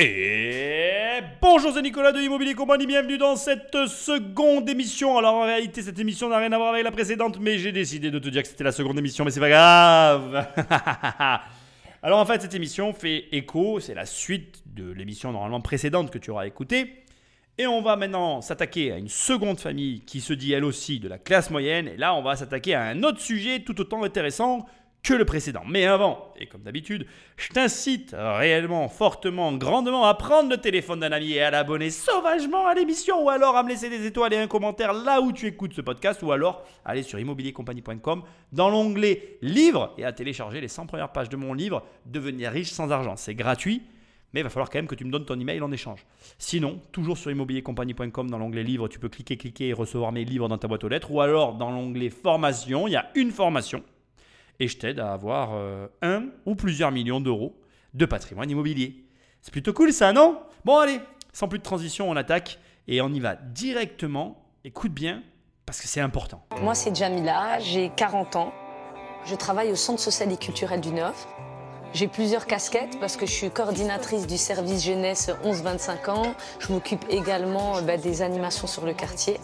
Et bonjour, c'est Nicolas de Immobilier Compagnie, bienvenue dans cette seconde émission. Alors en réalité, cette émission n'a rien à voir avec la précédente, mais j'ai décidé de te dire que c'était la seconde émission, mais c'est pas grave. Alors en fait, cette émission fait écho, c'est la suite de l'émission normalement précédente que tu auras écoutée. Et on va maintenant s'attaquer à une seconde famille qui se dit elle aussi de la classe moyenne. Et là, on va s'attaquer à un autre sujet tout autant intéressant le précédent. Mais avant, et comme d'habitude, je t'incite réellement, fortement, grandement à prendre le téléphone d'un ami et à l'abonner sauvagement à l'émission ou alors à me laisser des étoiles et un commentaire là où tu écoutes ce podcast ou alors aller sur immobiliercompagnie.com dans l'onglet livre et à télécharger les 100 premières pages de mon livre Devenir riche sans argent. C'est gratuit. Mais il va falloir quand même que tu me donnes ton email en échange. Sinon, toujours sur immobiliercompagnie.com dans l'onglet livre, tu peux cliquer, cliquer et recevoir mes livres dans ta boîte aux lettres. Ou alors dans l'onglet formation, il y a une formation et je t'aide à avoir euh, un ou plusieurs millions d'euros de patrimoine immobilier. C'est plutôt cool ça, non? Bon allez, sans plus de transition, on attaque et on y va directement. Écoute bien, parce que c'est important. Moi c'est Jamila, j'ai 40 ans. Je travaille au Centre social et culturel du Neuf. J'ai plusieurs casquettes parce que je suis coordinatrice du service jeunesse 11-25 ans. Je m'occupe également bah, des animations sur le quartier.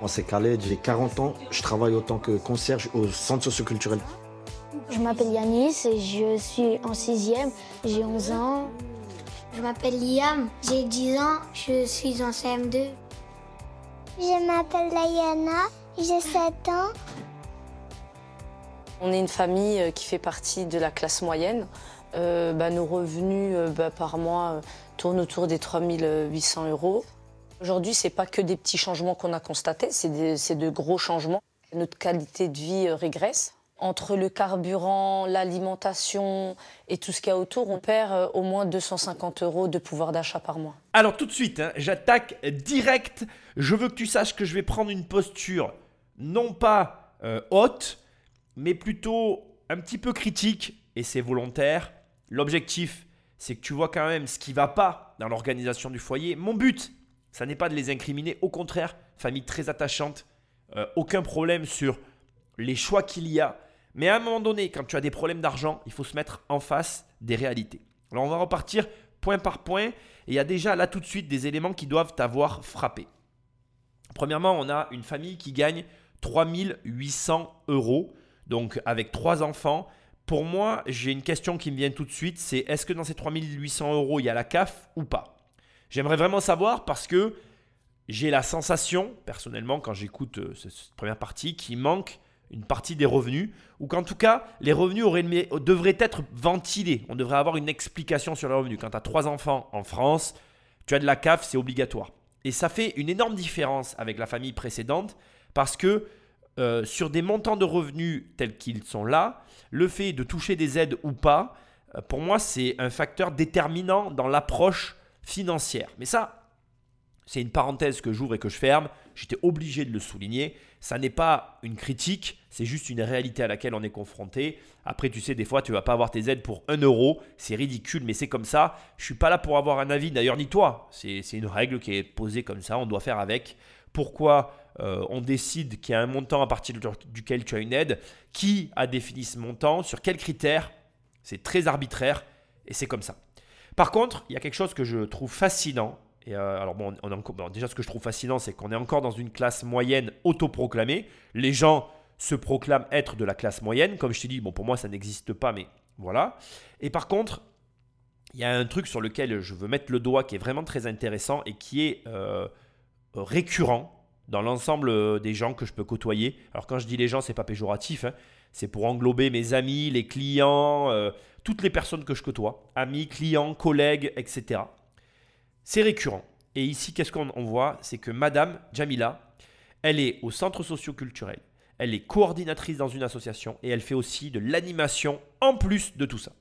Moi, c'est Khaled, j'ai 40 ans. Je travaille autant que concierge au centre socioculturel. Je m'appelle Yanis, je suis en 6e, j'ai 11 ans. Je m'appelle Liam, j'ai 10 ans, je suis en CM2. Je m'appelle Diana, j'ai 7 ans. On est une famille euh, qui fait partie de la classe moyenne. Euh, bah, nos revenus euh, bah, par mois tournent autour des 3800 euros. Aujourd'hui, ce n'est pas que des petits changements qu'on a constatés, c'est de gros changements. Notre qualité de vie euh, régresse. Entre le carburant, l'alimentation et tout ce qu'il y a autour, on perd euh, au moins 250 euros de pouvoir d'achat par mois. Alors tout de suite, hein, j'attaque direct. Je veux que tu saches que je vais prendre une posture non pas euh, haute, mais plutôt un petit peu critique, et c'est volontaire. L'objectif, c'est que tu vois quand même ce qui ne va pas dans l'organisation du foyer. Mon but, ça n'est pas de les incriminer, au contraire, famille très attachante, euh, aucun problème sur les choix qu'il y a. Mais à un moment donné, quand tu as des problèmes d'argent, il faut se mettre en face des réalités. Alors on va repartir point par point, et il y a déjà là tout de suite des éléments qui doivent t'avoir frappé. Premièrement, on a une famille qui gagne 3800 euros, donc avec trois enfants. Pour moi, j'ai une question qui me vient tout de suite, c'est est-ce que dans ces 3800 euros, il y a la CAF ou pas? J'aimerais vraiment savoir parce que j'ai la sensation, personnellement, quand j'écoute euh, cette première partie, qu'il manque une partie des revenus, ou qu'en tout cas, les revenus devraient être ventilés. On devrait avoir une explication sur les revenus. Quand tu as trois enfants en France, tu as de la CAF, c'est obligatoire. Et ça fait une énorme différence avec la famille précédente, parce que euh, sur des montants de revenus tels qu'ils sont là, le fait de toucher des aides ou pas, euh, pour moi, c'est un facteur déterminant dans l'approche financière. Mais ça, c'est une parenthèse que j'ouvre et que je ferme. J'étais obligé de le souligner. Ça n'est pas une critique, c'est juste une réalité à laquelle on est confronté. Après, tu sais, des fois, tu vas pas avoir tes aides pour 1 euro. C'est ridicule, mais c'est comme ça. Je suis pas là pour avoir un avis, d'ailleurs, ni toi. C'est une règle qui est posée comme ça. On doit faire avec. Pourquoi euh, on décide qu'il y a un montant à partir duquel tu as une aide? Qui a défini ce montant? Sur quels critères? C'est très arbitraire et c'est comme ça. Par contre, il y a quelque chose que je trouve fascinant. Euh, alors déjà ce que je trouve fascinant, c'est qu'on est encore dans une classe moyenne autoproclamée. Les gens se proclament être de la classe moyenne. Comme je t'ai dit, bon pour moi ça n'existe pas, mais voilà. Et par contre, il y a un truc sur lequel je veux mettre le doigt qui est vraiment très intéressant et qui est euh, récurrent dans l'ensemble des gens que je peux côtoyer. Alors quand je dis les gens, c'est pas péjoratif. Hein. C'est pour englober mes amis, les clients, euh, toutes les personnes que je côtoie, amis, clients, collègues, etc. C'est récurrent. Et ici, qu'est-ce qu'on voit? C'est que Madame Jamila, elle est au centre socio-culturel, elle est coordinatrice dans une association et elle fait aussi de l'animation en plus de tout ça.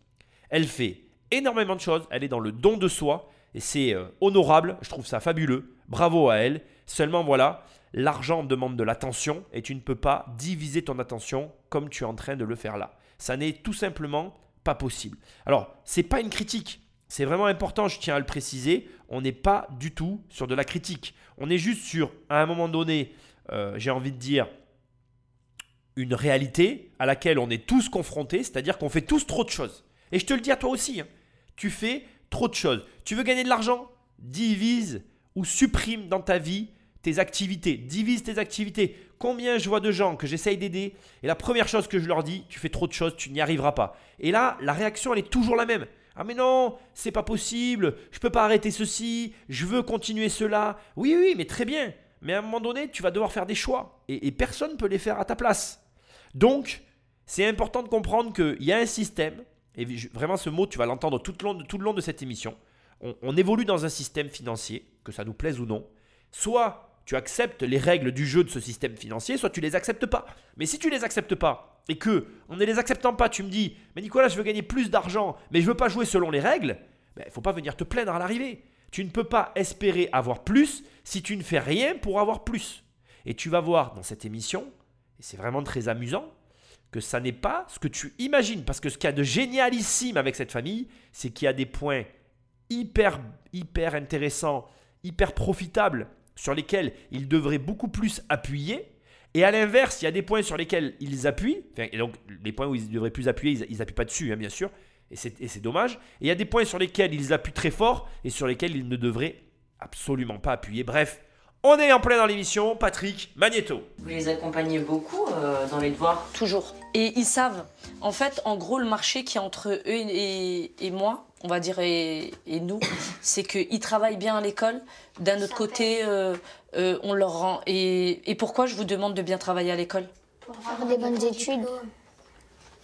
Elle fait énormément de choses, elle est dans le don de soi et c'est euh, honorable, je trouve ça fabuleux, bravo à elle. Seulement voilà, l'argent demande de l'attention et tu ne peux pas diviser ton attention comme tu es en train de le faire là. Ça n'est tout simplement pas possible. Alors, c'est pas une critique. C'est vraiment important, je tiens à le préciser. On n'est pas du tout sur de la critique. On est juste sur, à un moment donné, euh, j'ai envie de dire, une réalité à laquelle on est tous confrontés, c'est-à-dire qu'on fait tous trop de choses. Et je te le dis à toi aussi, hein. tu fais trop de choses. Tu veux gagner de l'argent? Divise ou supprime dans ta vie activités. Divise tes activités. Combien je vois de gens que j'essaye d'aider et la première chose que je leur dis, tu fais trop de choses, tu n'y arriveras pas. Et là, la réaction, elle est toujours la même. Ah mais non, c'est pas possible, je peux pas arrêter ceci, je veux continuer cela. Oui, oui, mais très bien. Mais à un moment donné, tu vas devoir faire des choix. Et, personne ne peut les faire à ta place. Donc, c'est important de comprendre qu'il y a un système, et vraiment ce mot, tu vas l'entendre tout, le long de cette émission. on évolue dans un système financier, que ça nous plaise ou non. Soit tu acceptes les règles du jeu de ce système financier, soit tu les acceptes pas. Mais si tu les acceptes pas et que ne les acceptant pas, tu me dis "Mais Nicolas, je veux gagner plus d'argent, mais je veux pas jouer selon les règles." Il ben, faut pas venir te plaindre à l'arrivée. Tu ne peux pas espérer avoir plus si tu ne fais rien pour avoir plus. Et tu vas voir dans cette émission, et c'est vraiment très amusant, que ça n'est pas ce que tu imagines. Parce que ce qu'il y a de génialissime avec cette famille, c'est qu'il y a des points hyper, hyper intéressants, hyper profitables sur lesquels ils devraient beaucoup plus appuyer. Et à l'inverse, il y a des points sur lesquels ils appuient. et donc, les points où ils devraient plus appuyer, ils n'appuient pas dessus, hein, bien sûr. Et c'est dommage. Et il y a des points sur lesquels ils appuient très fort et sur lesquels ils ne devraient absolument pas appuyer. Bref, on est en plein dans l'émission. Patrick Magneto. Vous les accompagnez beaucoup euh, dans les devoirs? Toujours. Et ils savent. En fait, en gros, le marché qui est entre eux et, et moi, on va dire, et, nous, c'est qu'ils travaillent bien à l'école. D'un autre côté, euh, euh, on leur rend. Et, pourquoi je vous demande de bien travailler à l'école? Pour avoir des bonnes études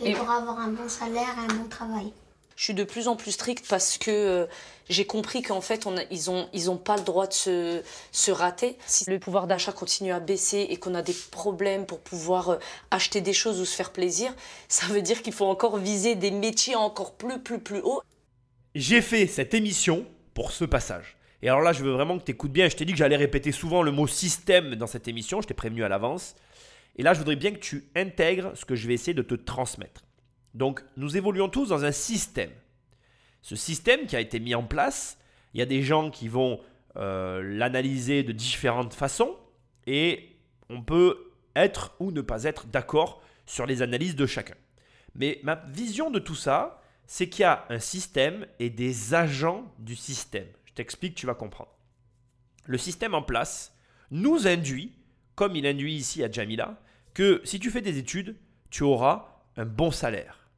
et, pour avoir un bon salaire et un bon travail. Je suis de plus en plus stricte parce que euh, j'ai compris qu'en fait, on ils n'ont ils ont pas le droit de se, se rater. Si le pouvoir d'achat continue à baisser et qu'on a des problèmes pour pouvoir acheter des choses ou se faire plaisir, ça veut dire qu'il faut encore viser des métiers encore plus, plus, plus hauts. J'ai fait cette émission pour ce passage. Et alors là, je veux vraiment que tu écoutes bien. Je t'ai dit que j'allais répéter souvent le mot système dans cette émission. Je t'ai prévenu à l'avance. Et là, je voudrais bien que tu intègres ce que je vais essayer de te transmettre. Donc, nous évoluons tous dans un système. Ce système qui a été mis en place, il y a des gens qui vont euh, l'analyser de différentes façons. Et on peut être ou ne pas être d'accord sur les analyses de chacun. Mais ma vision de tout ça, c'est qu'il y a un système et des agents du système. Je t'explique, tu vas comprendre. Le système en place nous induit, comme il induit ici à Jamila, que si tu fais des études, tu auras un bon salaire.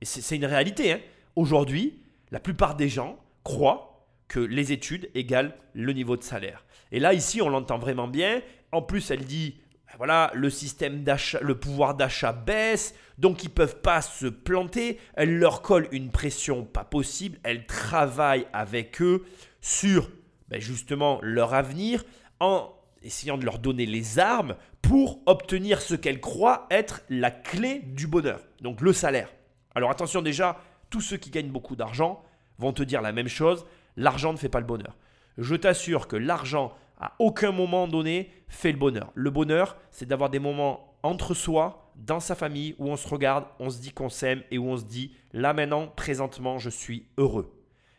Et c'est une réalité. Hein. Aujourd'hui, la plupart des gens croient que les études égalent le niveau de salaire. Et là, ici, on l'entend vraiment bien. En plus, elle dit voilà, le système d'achat, le pouvoir d'achat baisse, donc ils peuvent pas se planter. Elle leur colle une pression pas possible. Elle travaille avec eux sur ben, justement leur avenir en essayant de leur donner les armes pour obtenir ce qu'elle croit être la clé du bonheur, donc le salaire. Alors attention déjà, tous ceux qui gagnent beaucoup d'argent vont te dire la même chose, l'argent ne fait pas le bonheur. Je t'assure que l'argent à aucun moment donné fait le bonheur. Le bonheur, c'est d'avoir des moments entre soi, dans sa famille, où on se regarde, on se dit qu'on s'aime et où on se dit, là maintenant, présentement, je suis heureux.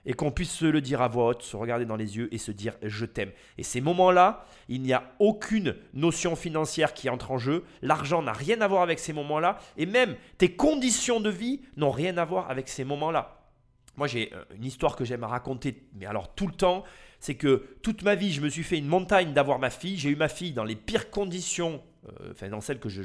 Et qu'on puisse se le dire à voix haute, se regarder dans les yeux et se dire je t'aime. Et ces moments-là, il n'y a aucune notion financière qui entre en jeu. L'argent n'a rien à voir avec ces moments-là. Et même tes conditions de vie n'ont rien à voir avec ces moments-là. Moi, j'ai euh, une histoire que j'aime à raconter, mais alors tout le temps, c'est que toute ma vie, je me suis fait une montagne d'avoir ma fille. J'ai eu ma fille dans les pires conditions, euh, enfin dans celles que je,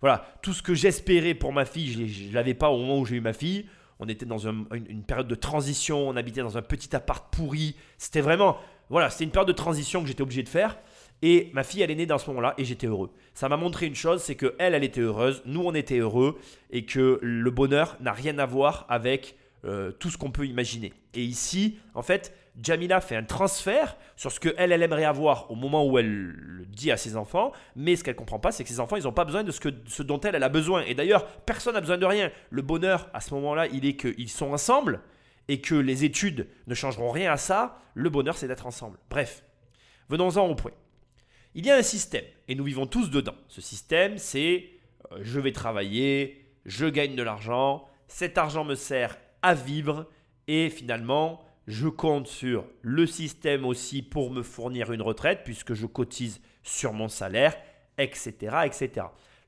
Voilà, tout ce que j'espérais pour ma fille, je ne l'avais pas au moment où j'ai eu ma fille. On était dans une, période de transition, on habitait dans un petit appart pourri. C'était vraiment, voilà, c'était une période de transition que j'étais obligé de faire. Et ma fille, elle est née dans ce moment-là et j'étais heureux. Ça m'a montré une chose, c'est que elle, elle était heureuse, nous, on était heureux et que le bonheur n'a rien à voir avec euh, tout ce qu'on peut imaginer. Et ici, en fait, Jamila fait un transfert sur ce qu'elle, elle aimerait avoir au moment où elle le dit à ses enfants, mais ce qu'elle comprend pas, c'est que ses enfants, ils n'ont pas besoin de ce, que, ce dont elle, elle a besoin. Et d'ailleurs, personne n'a besoin de rien. Le bonheur, à ce moment-là, il est qu'ils sont ensemble et que les études ne changeront rien à ça. Le bonheur, c'est d'être ensemble. Bref, venons-en au point. Il y a un système, et nous vivons tous dedans. Ce système, c'est euh, je vais travailler, je gagne de l'argent, cet argent me sert à vivre, et finalement, je compte sur le système aussi pour me fournir une retraite puisque je cotise sur mon salaire, etc. etc.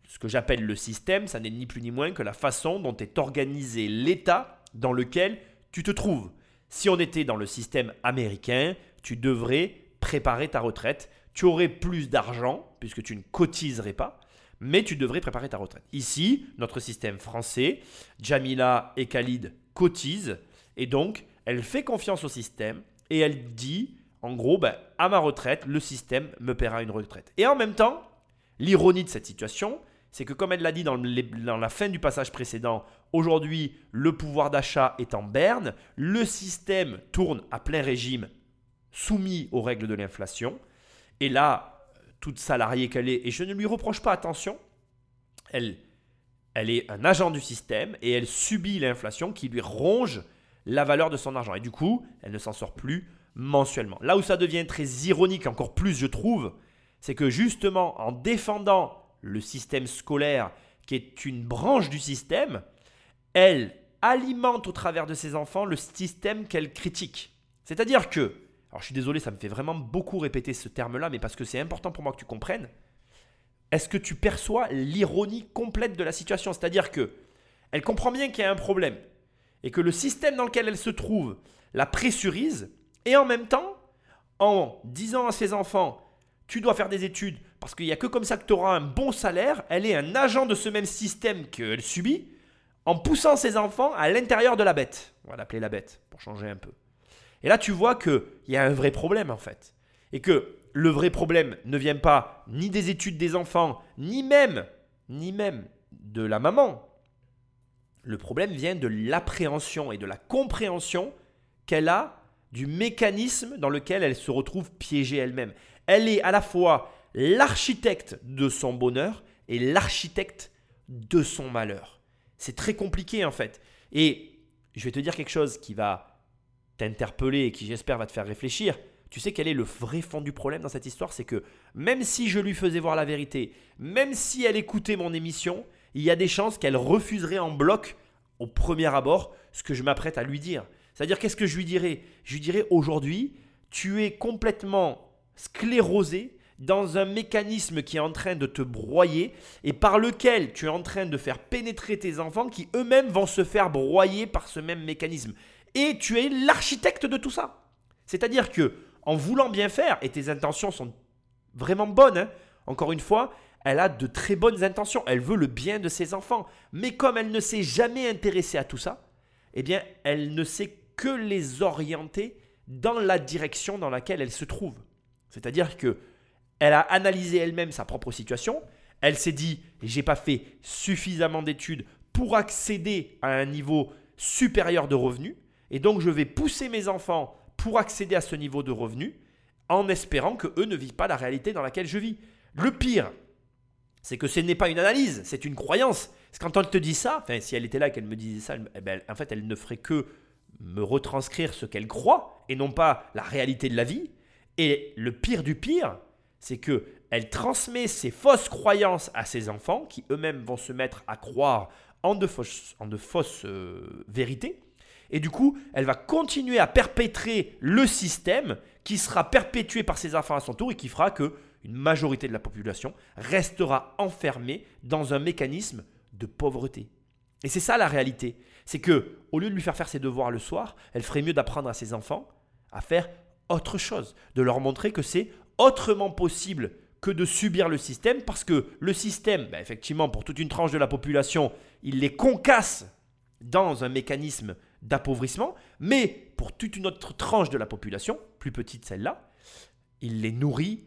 Ce que j'appelle le système, ça n'est ni plus ni moins que la façon dont est organisé l'état dans lequel tu te trouves. Si on était dans le système américain, tu devrais préparer ta retraite. Tu aurais plus d'argent puisque tu ne cotiserais pas, mais tu devrais préparer ta retraite. Ici, notre système français, Jamila et Khalid cotisent et donc elle fait confiance au système et elle dit en gros, ben, à ma retraite, le système me paiera une retraite. Et en même temps, l'ironie de cette situation, c'est que comme elle l'a dit dans, la fin du passage précédent, aujourd'hui, le pouvoir d'achat est en berne, le système tourne à plein régime, soumis aux règles de l'inflation. Et là, toute salariée qu'elle est, et je ne lui reproche pas, attention, elle est un agent du système et elle subit l'inflation qui lui ronge la valeur de son argent. Et du coup, elle ne s'en sort plus mensuellement. Là où ça devient très ironique, encore plus je trouve, c'est que justement en défendant le système scolaire, qui est une branche du système, elle alimente au travers de ses enfants le système qu'elle critique. C'est-à-dire que, alors je suis désolé, ça me fait vraiment beaucoup répéter ce terme-là, mais parce que c'est important pour moi que tu comprennes, est-ce que tu perçois l'ironie complète de la situation? C'est-à-dire que elle comprend bien qu'il y a un problème et que le système dans lequel elle se trouve la pressurise et en même temps, en disant à ses enfants, tu dois faire des études parce qu'il n'y a que comme ça que tu auras un bon salaire, elle est un agent de ce même système qu'elle subit en poussant ses enfants à l'intérieur de la bête. On va l'appeler la bête pour changer un peu. Et là, tu vois qu'il y a un vrai problème en fait. Et que le vrai problème ne vient pas ni des études des enfants, ni même, ni même de la maman. Le problème vient de l'appréhension et de la compréhension qu'elle a du mécanisme dans lequel elle se retrouve piégée elle-même. Elle est à la fois l'architecte de son bonheur et l'architecte de son malheur. C'est très compliqué en fait. Et je vais te dire quelque chose qui va t'interpeller et qui j'espère va te faire réfléchir. Tu sais quel est le vrai fond du problème dans cette histoire? C'est que même si je lui faisais voir la vérité, même si elle écoutait mon émission, il y a des chances qu'elle refuserait en bloc au premier abord ce que je m'apprête à lui dire. C'est-à-dire, qu'est-ce que je lui dirais? Je lui dirais aujourd'hui, tu es complètement sclérosé dans un mécanisme qui est en train de te broyer et par lequel tu es en train de faire pénétrer tes enfants qui eux-mêmes vont se faire broyer par ce même mécanisme. Et tu es l'architecte de tout ça. C'est-à-dire que en voulant bien faire, et tes intentions sont vraiment bonnes, hein, encore une fois, elle a de très bonnes intentions, elle veut le bien de ses enfants, mais comme elle ne s'est jamais intéressée à tout ça, eh bien, elle ne sait que les orienter dans la direction dans laquelle elle se trouve. C'est-à-dire que elle a analysé elle-même sa propre situation, elle s'est dit j'ai pas fait suffisamment d'études pour accéder à un niveau supérieur de revenus et donc je vais pousser mes enfants pour accéder à ce niveau de revenus en espérant que eux ne vivent pas la réalité dans laquelle je vis. Le pire, c'est que ce n'est pas une analyse, c'est une croyance. quand on te dit ça, enfin si elle était là qu'elle me disait ça, eh ben, en fait elle ne ferait que me retranscrire ce qu'elle croit et non pas la réalité de la vie. Et le pire du pire, c'est que elle transmet ses fausses croyances à ses enfants qui eux-mêmes vont se mettre à croire en de fausses, en de fausses euh, vérités. Et du coup, elle va continuer à perpétrer le système qui sera perpétué par ses enfants à son tour et qui fera que majorité de la population restera enfermée dans un mécanisme de pauvreté. Et c'est ça la réalité c'est que au lieu de lui faire faire ses devoirs le soir, elle ferait mieux d'apprendre à ses enfants à faire autre chose, de leur montrer que c'est autrement possible que de subir le système, parce que le système, ben, effectivement, pour toute une tranche de la population, il les concasse dans un mécanisme d'appauvrissement, mais pour toute une autre tranche de la population, plus petite celle-là, il les nourrit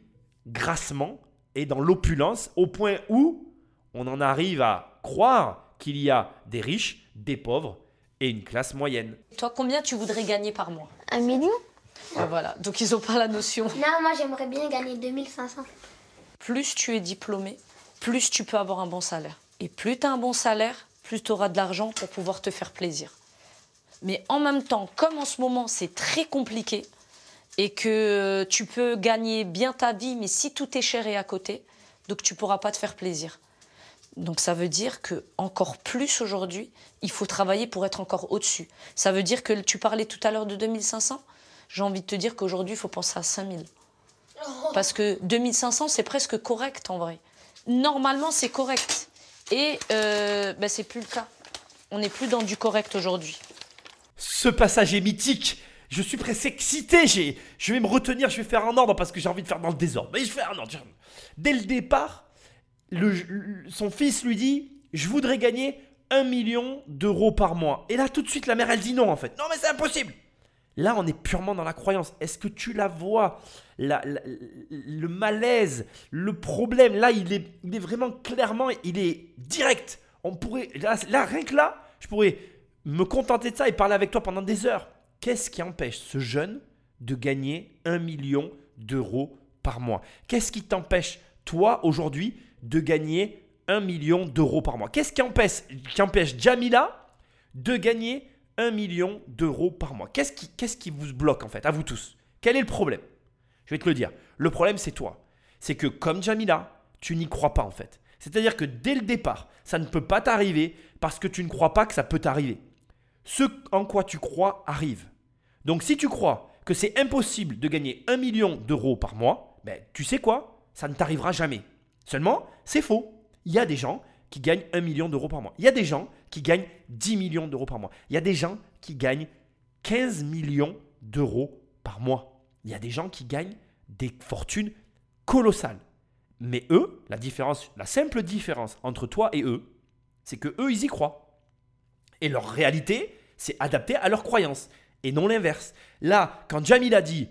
grassement et dans l'opulence, au point où on en arrive à croire qu'il y a des riches, des pauvres et une classe moyenne. Toi, combien tu voudrais gagner par mois Un million Voilà, donc ils n'ont pas la notion. Non, moi j'aimerais bien gagner 2500. Plus tu es diplômé, plus tu peux avoir un bon salaire. Et plus tu as un bon salaire, plus tu auras de l'argent pour pouvoir te faire plaisir. Mais en même temps, comme en ce moment c'est très compliqué et que tu peux gagner bien ta vie, mais si tout est cher et à côté, donc tu pourras pas te faire plaisir. Donc ça veut dire que encore plus aujourd'hui, il faut travailler pour être encore au-dessus. Ça veut dire que tu parlais tout à l'heure de 2500. J'ai envie de te dire qu'aujourd'hui, il faut penser à 5000. Parce que 2500, c'est presque correct en vrai. Normalement, c'est correct. Et euh, ben, c'est plus le cas. On n'est plus dans du correct aujourd'hui. Ce passage est mythique. Je suis presque excité. J'ai, je vais me retenir, je vais faire un ordre parce que j'ai envie de faire dans le désordre. Mais je fais un ordre. Dès le départ, son fils lui dit Je voudrais gagner un million d'euros par mois. Et là, tout de suite, la mère, elle dit non, en fait. Non, mais c'est impossible. Là, on est purement dans la croyance. Est-ce que tu la vois La- Le malaise, le problème, là, il est, il est vraiment clairement, il est direct. On pourrait, là, rien que là, je pourrais me contenter de ça et parler avec toi pendant des heures. Qu'est-ce qui empêche ce jeune de gagner un million d'euros par mois? Qu'est-ce qui t'empêche, toi, aujourd'hui, de gagner un million d'euros par mois? Qu'est-ce qui empêche, Jamila de gagner un million d'euros par mois? Qu'est-ce qui, qu'est-ce qui vous bloque, en fait, à vous tous? Quel est le problème? Je vais te le dire. Le problème, c'est toi. C'est que, comme Jamila, tu n'y crois pas, en fait. C'est-à-dire que dès le départ, ça ne peut pas t'arriver parce que tu ne crois pas que ça peut t'arriver. Ce en quoi tu crois arrive. Donc si tu crois que c'est impossible de gagner un million d'euros par mois, ben, tu sais quoi? Ça ne t'arrivera jamais. Seulement, c'est faux. Il y a des gens qui gagnent un million d'euros par mois. Il y a des gens qui gagnent 10 millions d'euros par mois. Il y a des gens qui gagnent 15 millions d'euros par mois. Il y a des gens qui gagnent des fortunes colossales. Mais eux, la différence, la simple différence entre toi et eux, c'est que eux, ils y croient. Et leur réalité, c'est adapté à leurs croyances et non l'inverse. Là, quand Jamil a dit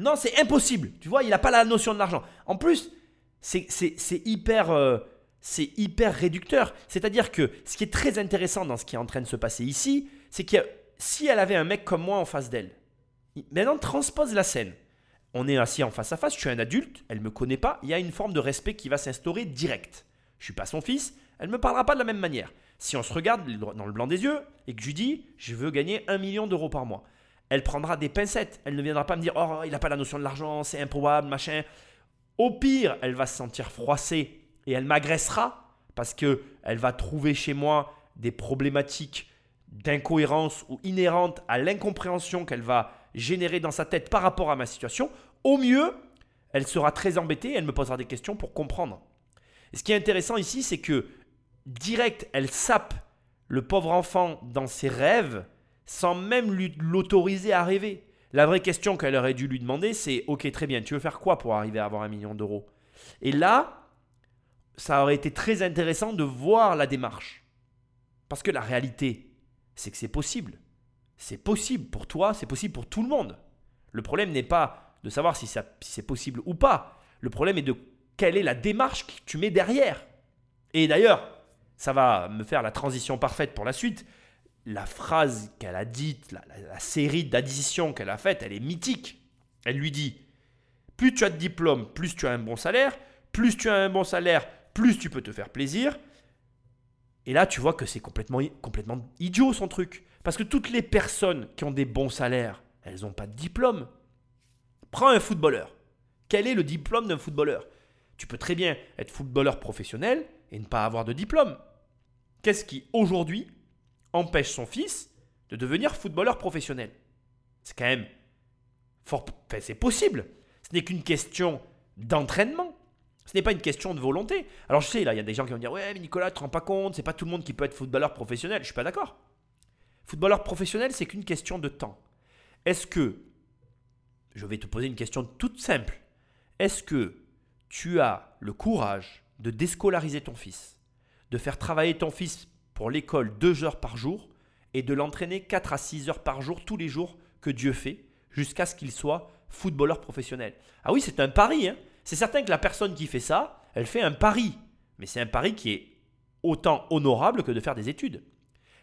non, c'est impossible, tu vois, il n'a pas la notion de l'argent. En plus, c'est hyper, euh, hyper réducteur. C'est-à-dire que ce qui est très intéressant dans ce qui est en train de se passer ici, c'est que si elle avait un mec comme moi en face d'elle, maintenant transpose la scène. On est assis en face à face, je suis un adulte, elle ne me connaît pas, il y a une forme de respect qui va s'instaurer direct. Je suis pas son fils, elle ne me parlera pas de la même manière. Si on se regarde dans le blanc des yeux et que je lui dis je veux gagner un million d'euros par mois, elle prendra des pincettes. Elle ne viendra pas me dire oh il n'a pas la notion de l'argent, c'est improbable, machin. Au pire, elle va se sentir froissée et elle m'agressera parce que elle va trouver chez moi des problématiques d'incohérence ou inhérentes à l'incompréhension qu'elle va générer dans sa tête par rapport à ma situation. Au mieux, elle sera très embêtée, elle me posera des questions pour comprendre. Et ce qui est intéressant ici, c'est que direct, elle sape le pauvre enfant dans ses rêves sans même l'autoriser à rêver. La vraie question qu'elle aurait dû lui demander, c'est Ok, très bien, tu veux faire quoi pour arriver à avoir un million d'euros? Et là, ça aurait été très intéressant de voir la démarche. Parce que la réalité, c'est que c'est possible. C'est possible pour toi, c'est possible pour tout le monde. Le problème n'est pas de savoir si, si c'est possible ou pas. Le problème est de quelle est la démarche que tu mets derrière. Et d'ailleurs, ça va me faire la transition parfaite pour la suite. La phrase qu'elle a dite, la, série d'additions qu'elle a faite, elle est mythique. Elle lui dit plus tu as de diplôme, plus tu as un bon salaire, plus tu as un bon salaire, plus tu peux te faire plaisir. Et là, tu vois que c'est complètement, complètement idiot son truc. Parce que toutes les personnes qui ont des bons salaires, elles n'ont pas de diplôme. Prends un footballeur. Quel est le diplôme d'un footballeur? Tu peux très bien être footballeur professionnel et ne pas avoir de diplôme. Qu'est-ce qui, aujourd'hui, empêche son fils de devenir footballeur professionnel C'est quand même c'est possible. Ce n'est qu'une question d'entraînement. Ce n'est pas une question de volonté. Alors je sais, là, il y a des gens qui vont dire Ouais, mais Nicolas, tu te rends pas compte, c'est pas tout le monde qui peut être footballeur professionnel. Je suis pas d'accord. Footballeur professionnel, c'est qu'une question de temps. Est-ce que, je vais te poser une question toute simple, est-ce que tu as le courage de déscolariser ton fils, de faire travailler ton fils pour l'école deux heures par jour et de l'entraîner 4 à 6 heures par jour tous les jours que Dieu fait jusqu'à ce qu'il soit footballeur professionnel Ah oui, c'est un pari. hein. C'est certain que la personne qui fait ça, elle fait un pari. Mais c'est un pari qui est autant honorable que de faire des études.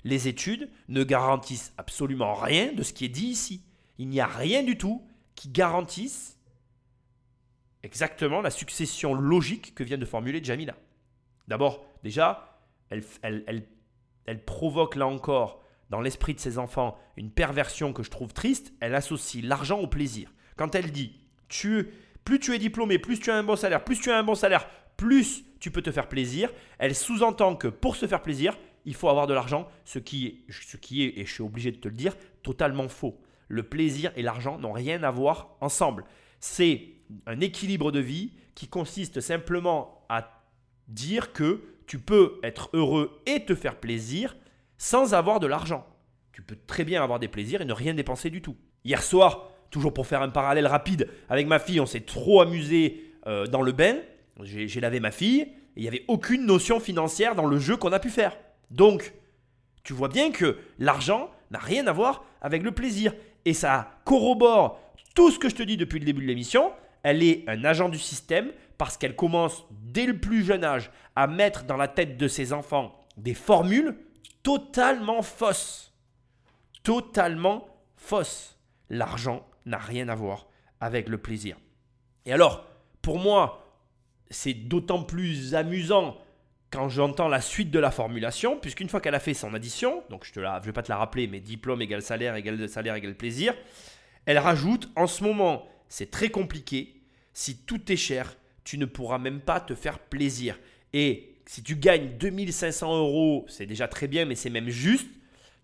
Les études ne garantissent absolument rien de ce qui est dit ici. Il n'y a rien du tout qui garantisse exactement la succession logique que vient de formuler Jamila. D'abord, déjà, elle- elle provoque là encore dans l'esprit de ses enfants une perversion que je trouve triste. Elle associe l'argent au plaisir. Quand elle dit plus tu es diplômé, plus tu as un bon salaire, plus tu as un bon salaire, plus tu peux te faire plaisir, elle sous-entend que pour se faire plaisir, il faut avoir de l'argent, ce qui est, ce qui est, et je suis obligé de te le dire, totalement faux. Le plaisir et l'argent n'ont rien à voir ensemble. C'est un équilibre de vie qui consiste simplement à dire que tu peux être heureux et te faire plaisir sans avoir de l'argent. Tu peux très bien avoir des plaisirs et ne rien dépenser du tout. Hier soir, toujours pour faire un parallèle rapide, avec ma fille, on s'est trop amusé euh, dans le bain. J'ai lavé ma fille et il n'y avait aucune notion financière dans le jeu qu'on a pu faire. Donc, tu vois bien que l'argent n'a rien à voir avec le plaisir. Et ça corrobore tout ce que je te dis depuis le début de l'émission. Elle est un agent du système parce qu'elle commence dès le plus jeune âge à mettre dans la tête de ses enfants des formules totalement fausses. Totalement fausses. L'argent n'a rien à voir avec le plaisir. Et alors, pour moi, c'est d'autant plus amusant quand j'entends la suite de la formulation, puisqu'une fois qu'elle a fait son addition, donc je ne vais pas te la rappeler, mais diplôme égale salaire égale salaire égale plaisir, elle rajoute en ce moment, c'est très compliqué, si tout est cher, tu ne pourras même pas te faire plaisir. Et si tu gagnes 2500 euros, c'est déjà très bien, mais c'est même juste,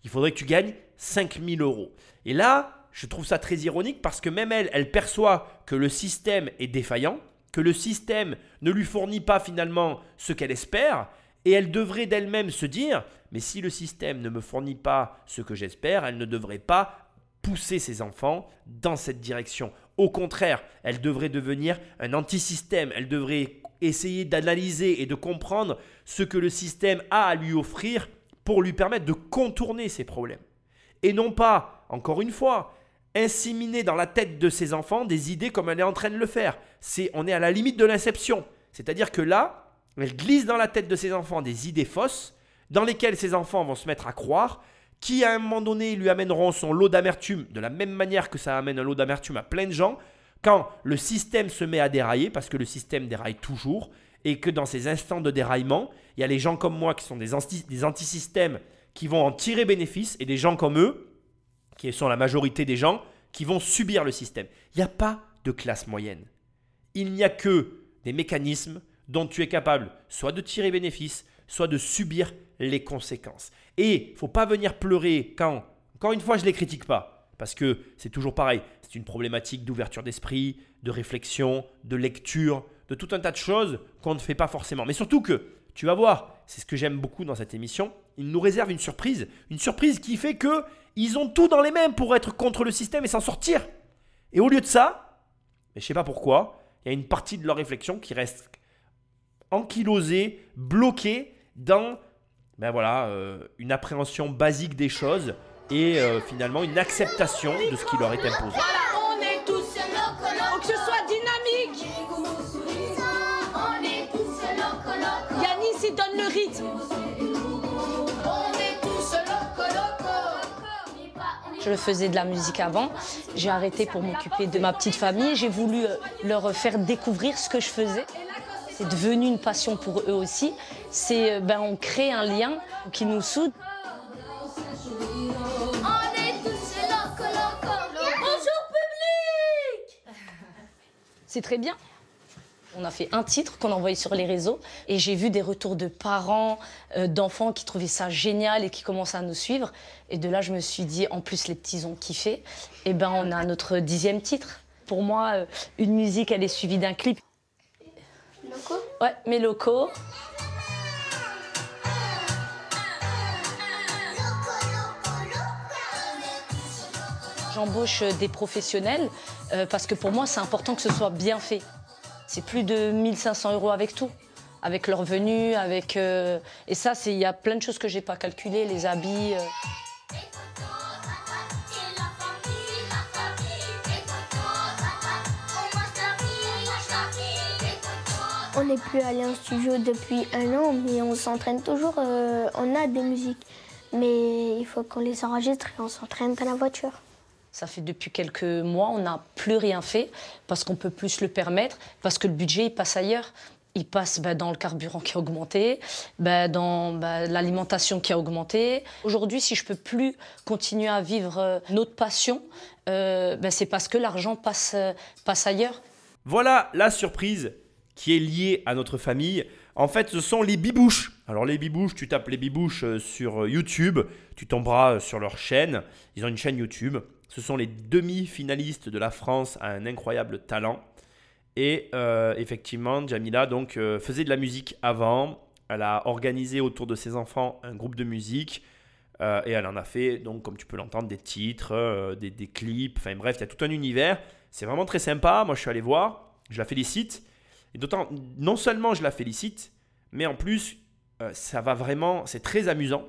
il faudrait que tu gagnes 5000 euros. Et là, je trouve ça très ironique parce que même elle, elle perçoit que le système est défaillant, que le système ne lui fournit pas finalement ce qu'elle espère, et elle devrait d'elle-même se dire, mais si le système ne me fournit pas ce que j'espère, elle ne devrait pas pousser ses enfants dans cette direction. Au contraire, elle devrait devenir un anti-système, elle devrait essayer d'analyser et de comprendre ce que le système a à lui offrir pour lui permettre de contourner ses problèmes. Et non pas, encore une fois, inséminer dans la tête de ses enfants des idées comme elle est en train de le faire. On est à la limite de l'inception. C'est-à-dire que là, elle glisse dans la tête de ses enfants des idées fausses dans lesquelles ses enfants vont se mettre à croire, qui à un moment donné lui amèneront son lot d'amertume, de la même manière que ça amène un lot d'amertume à plein de gens, quand le système se met à dérailler, parce que le système déraille toujours, et que dans ces instants de déraillement, il y a les gens comme moi qui sont des, anti- des antisystèmes qui vont en tirer bénéfice, et des gens comme eux, qui sont la majorité des gens, qui vont subir le système. Il n'y a pas de classe moyenne. Il n'y a que des mécanismes dont tu es capable soit de tirer bénéfice, soit de subir les conséquences. Et faut pas venir pleurer quand, encore une fois, je ne les critique pas, parce que c'est toujours pareil. C'est une problématique d'ouverture d'esprit, de réflexion, de lecture, de tout un tas de choses qu'on ne fait pas forcément. Mais surtout que, tu vas voir, c'est ce que j'aime beaucoup dans cette émission, il nous réserve une surprise, une surprise qui fait que ils ont tout dans les mains pour être contre le système et s'en sortir. Et au lieu de ça, mais je sais pas pourquoi, il y a une partie de leur réflexion qui reste ankylosée, bloquée dans ben voilà, euh, une appréhension basique des choses et euh, finalement une acceptation de ce qui leur est imposé. On est tous Faut que ce soit dynamique. Yanis, il donne le rythme. Je faisais de la musique avant. J'ai arrêté pour m'occuper de ma petite famille. J'ai voulu euh, leur faire découvrir ce que je faisais. C'est devenu une passion pour eux aussi. C'est euh, ben on crée un lien qui nous soude. Bonjour public. C'est très bien. On a fait un titre qu'on a envoyé sur les réseaux et j'ai vu des retours de parents, euh, d'enfants qui trouvaient ça génial et qui commençaient à nous suivre. Et de là, je me suis dit, en plus, les petits ont kiffé. Et ben, on a notre dixième titre. Pour moi, euh, une musique, elle est suivie d'un clip. Ouais, mes locaux. J'embauche des professionnels euh, parce que pour moi, c'est important que ce soit bien fait. C'est plus de 1500 euros avec tout, avec leur venue, avec euh, et ça, il y a plein de choses que j'ai pas calculées, les habits. euh. On n'est plus allé en studio depuis un an, mais on s'entraîne toujours. euh, on a des musiques, mais il faut qu'on les enregistre et on s'entraîne dans la voiture. Ça fait depuis quelques mois, on n'a plus rien fait parce qu'on peut plus se le permettre, parce que le budget il passe ailleurs. Il passe bah, dans le carburant qui a augmenté, bah, dans bah, l'alimentation qui a augmenté. Aujourd'hui, si je peux plus continuer à vivre euh, notre passion, euh, bah, c'est parce que l'argent passe, euh, passe ailleurs. Voilà la surprise qui est liée à notre famille. En fait, ce sont les bibouches. Alors les bibouches, tu tapes les bibouches euh, sur euh, YouTube, tu tomberas euh, sur leur chaîne. Ils ont une chaîne YouTube. Ce sont les demi-finalistes de la France à un incroyable talent. Et effectivement, Jamila donc faisait de la musique avant. Elle a organisé autour de ses enfants un groupe de musique. Et elle en a fait, donc comme tu peux l'entendre, des titres, des clips, enfin bref, il y a tout un univers. C'est vraiment très sympa. Moi, je suis allé voir, je la félicite. Et d'autant, non seulement je la félicite, mais en plus, euh, ça va vraiment, c'est très amusant.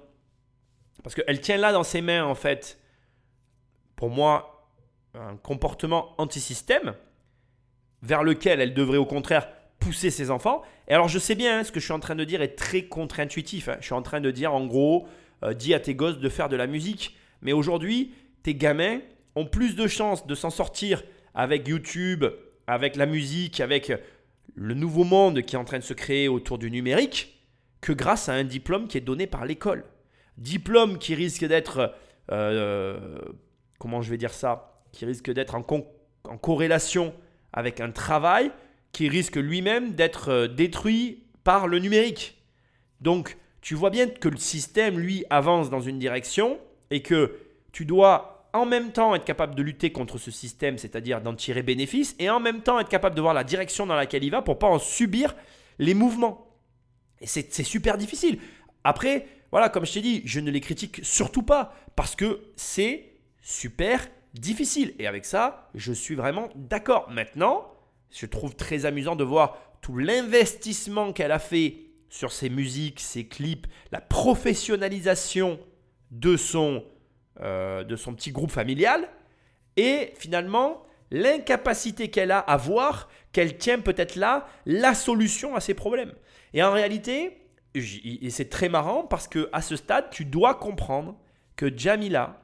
Parce qu'elle tient là dans ses mains, en fait, pour moi, un comportement anti-système vers lequel elle devrait au contraire pousser ses enfants. Et alors, je sais bien, hein, ce que je suis en train de dire est très contre-intuitif. hein. Je suis en train de dire, en gros, euh, dis à tes gosses de faire de la musique. Mais aujourd'hui, tes gamins ont plus de chances de s'en sortir avec YouTube, avec la musique, avec le nouveau monde qui est en train de se créer autour du numérique, que grâce à un diplôme qui est donné par l'école. Diplôme qui risque d'être, euh, comment je vais dire ça, qui risque d'être en, en corrélation avec un travail qui risque lui-même d'être euh, détruit par le numérique. Donc, tu vois bien que le système, lui, avance dans une direction et que tu dois en même temps être capable de lutter contre ce système, c'est-à-dire d'en tirer bénéfice, et en même temps être capable de voir la direction dans laquelle il va pour pas en subir les mouvements. Et c'est c'est super difficile. Après, voilà, comme je t'ai dit, je ne les critique surtout pas parce que c'est super difficile. Et avec ça, je suis vraiment d'accord. Maintenant, je trouve très amusant de voir tout l'investissement qu'elle a fait sur ses musiques, ses clips, la professionnalisation de son, euh, de son petit groupe familial et finalement l'incapacité qu'elle a à voir qu'elle tient peut-être là la solution à ses problèmes. Et en réalité, et c'est très marrant parce que à ce stade, tu dois comprendre que Jamila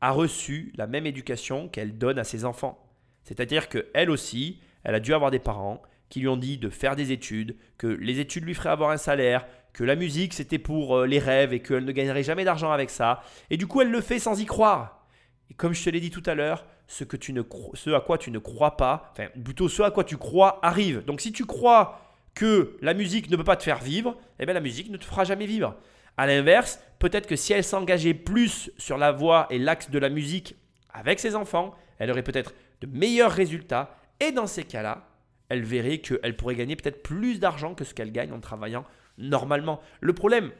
a reçu la même éducation qu'elle donne à ses enfants. C'est-à-dire qu'elle aussi, elle a dû avoir des parents qui lui ont dit de faire des études, que les études lui feraient avoir un salaire, que la musique c'était pour euh, les rêves et qu'elle ne gagnerait jamais d'argent avec ça. Et du coup, elle le fait sans y croire. Et comme je te l'ai dit tout à l'heure, ce, que tu ne ce à quoi tu ne crois pas, enfin plutôt ce à quoi tu crois arrive. Donc si tu crois que la musique ne peut pas te faire vivre, eh bien la musique ne te fera jamais vivre. À l'inverse, peut-être que si elle s'engageait plus sur la voie et l'axe de la musique avec ses enfants, elle aurait peut-être de meilleurs résultats. Et dans ces cas-là, elle verrait qu'elle pourrait gagner peut-être plus d'argent que ce qu'elle gagne en travaillant normalement. Le problème,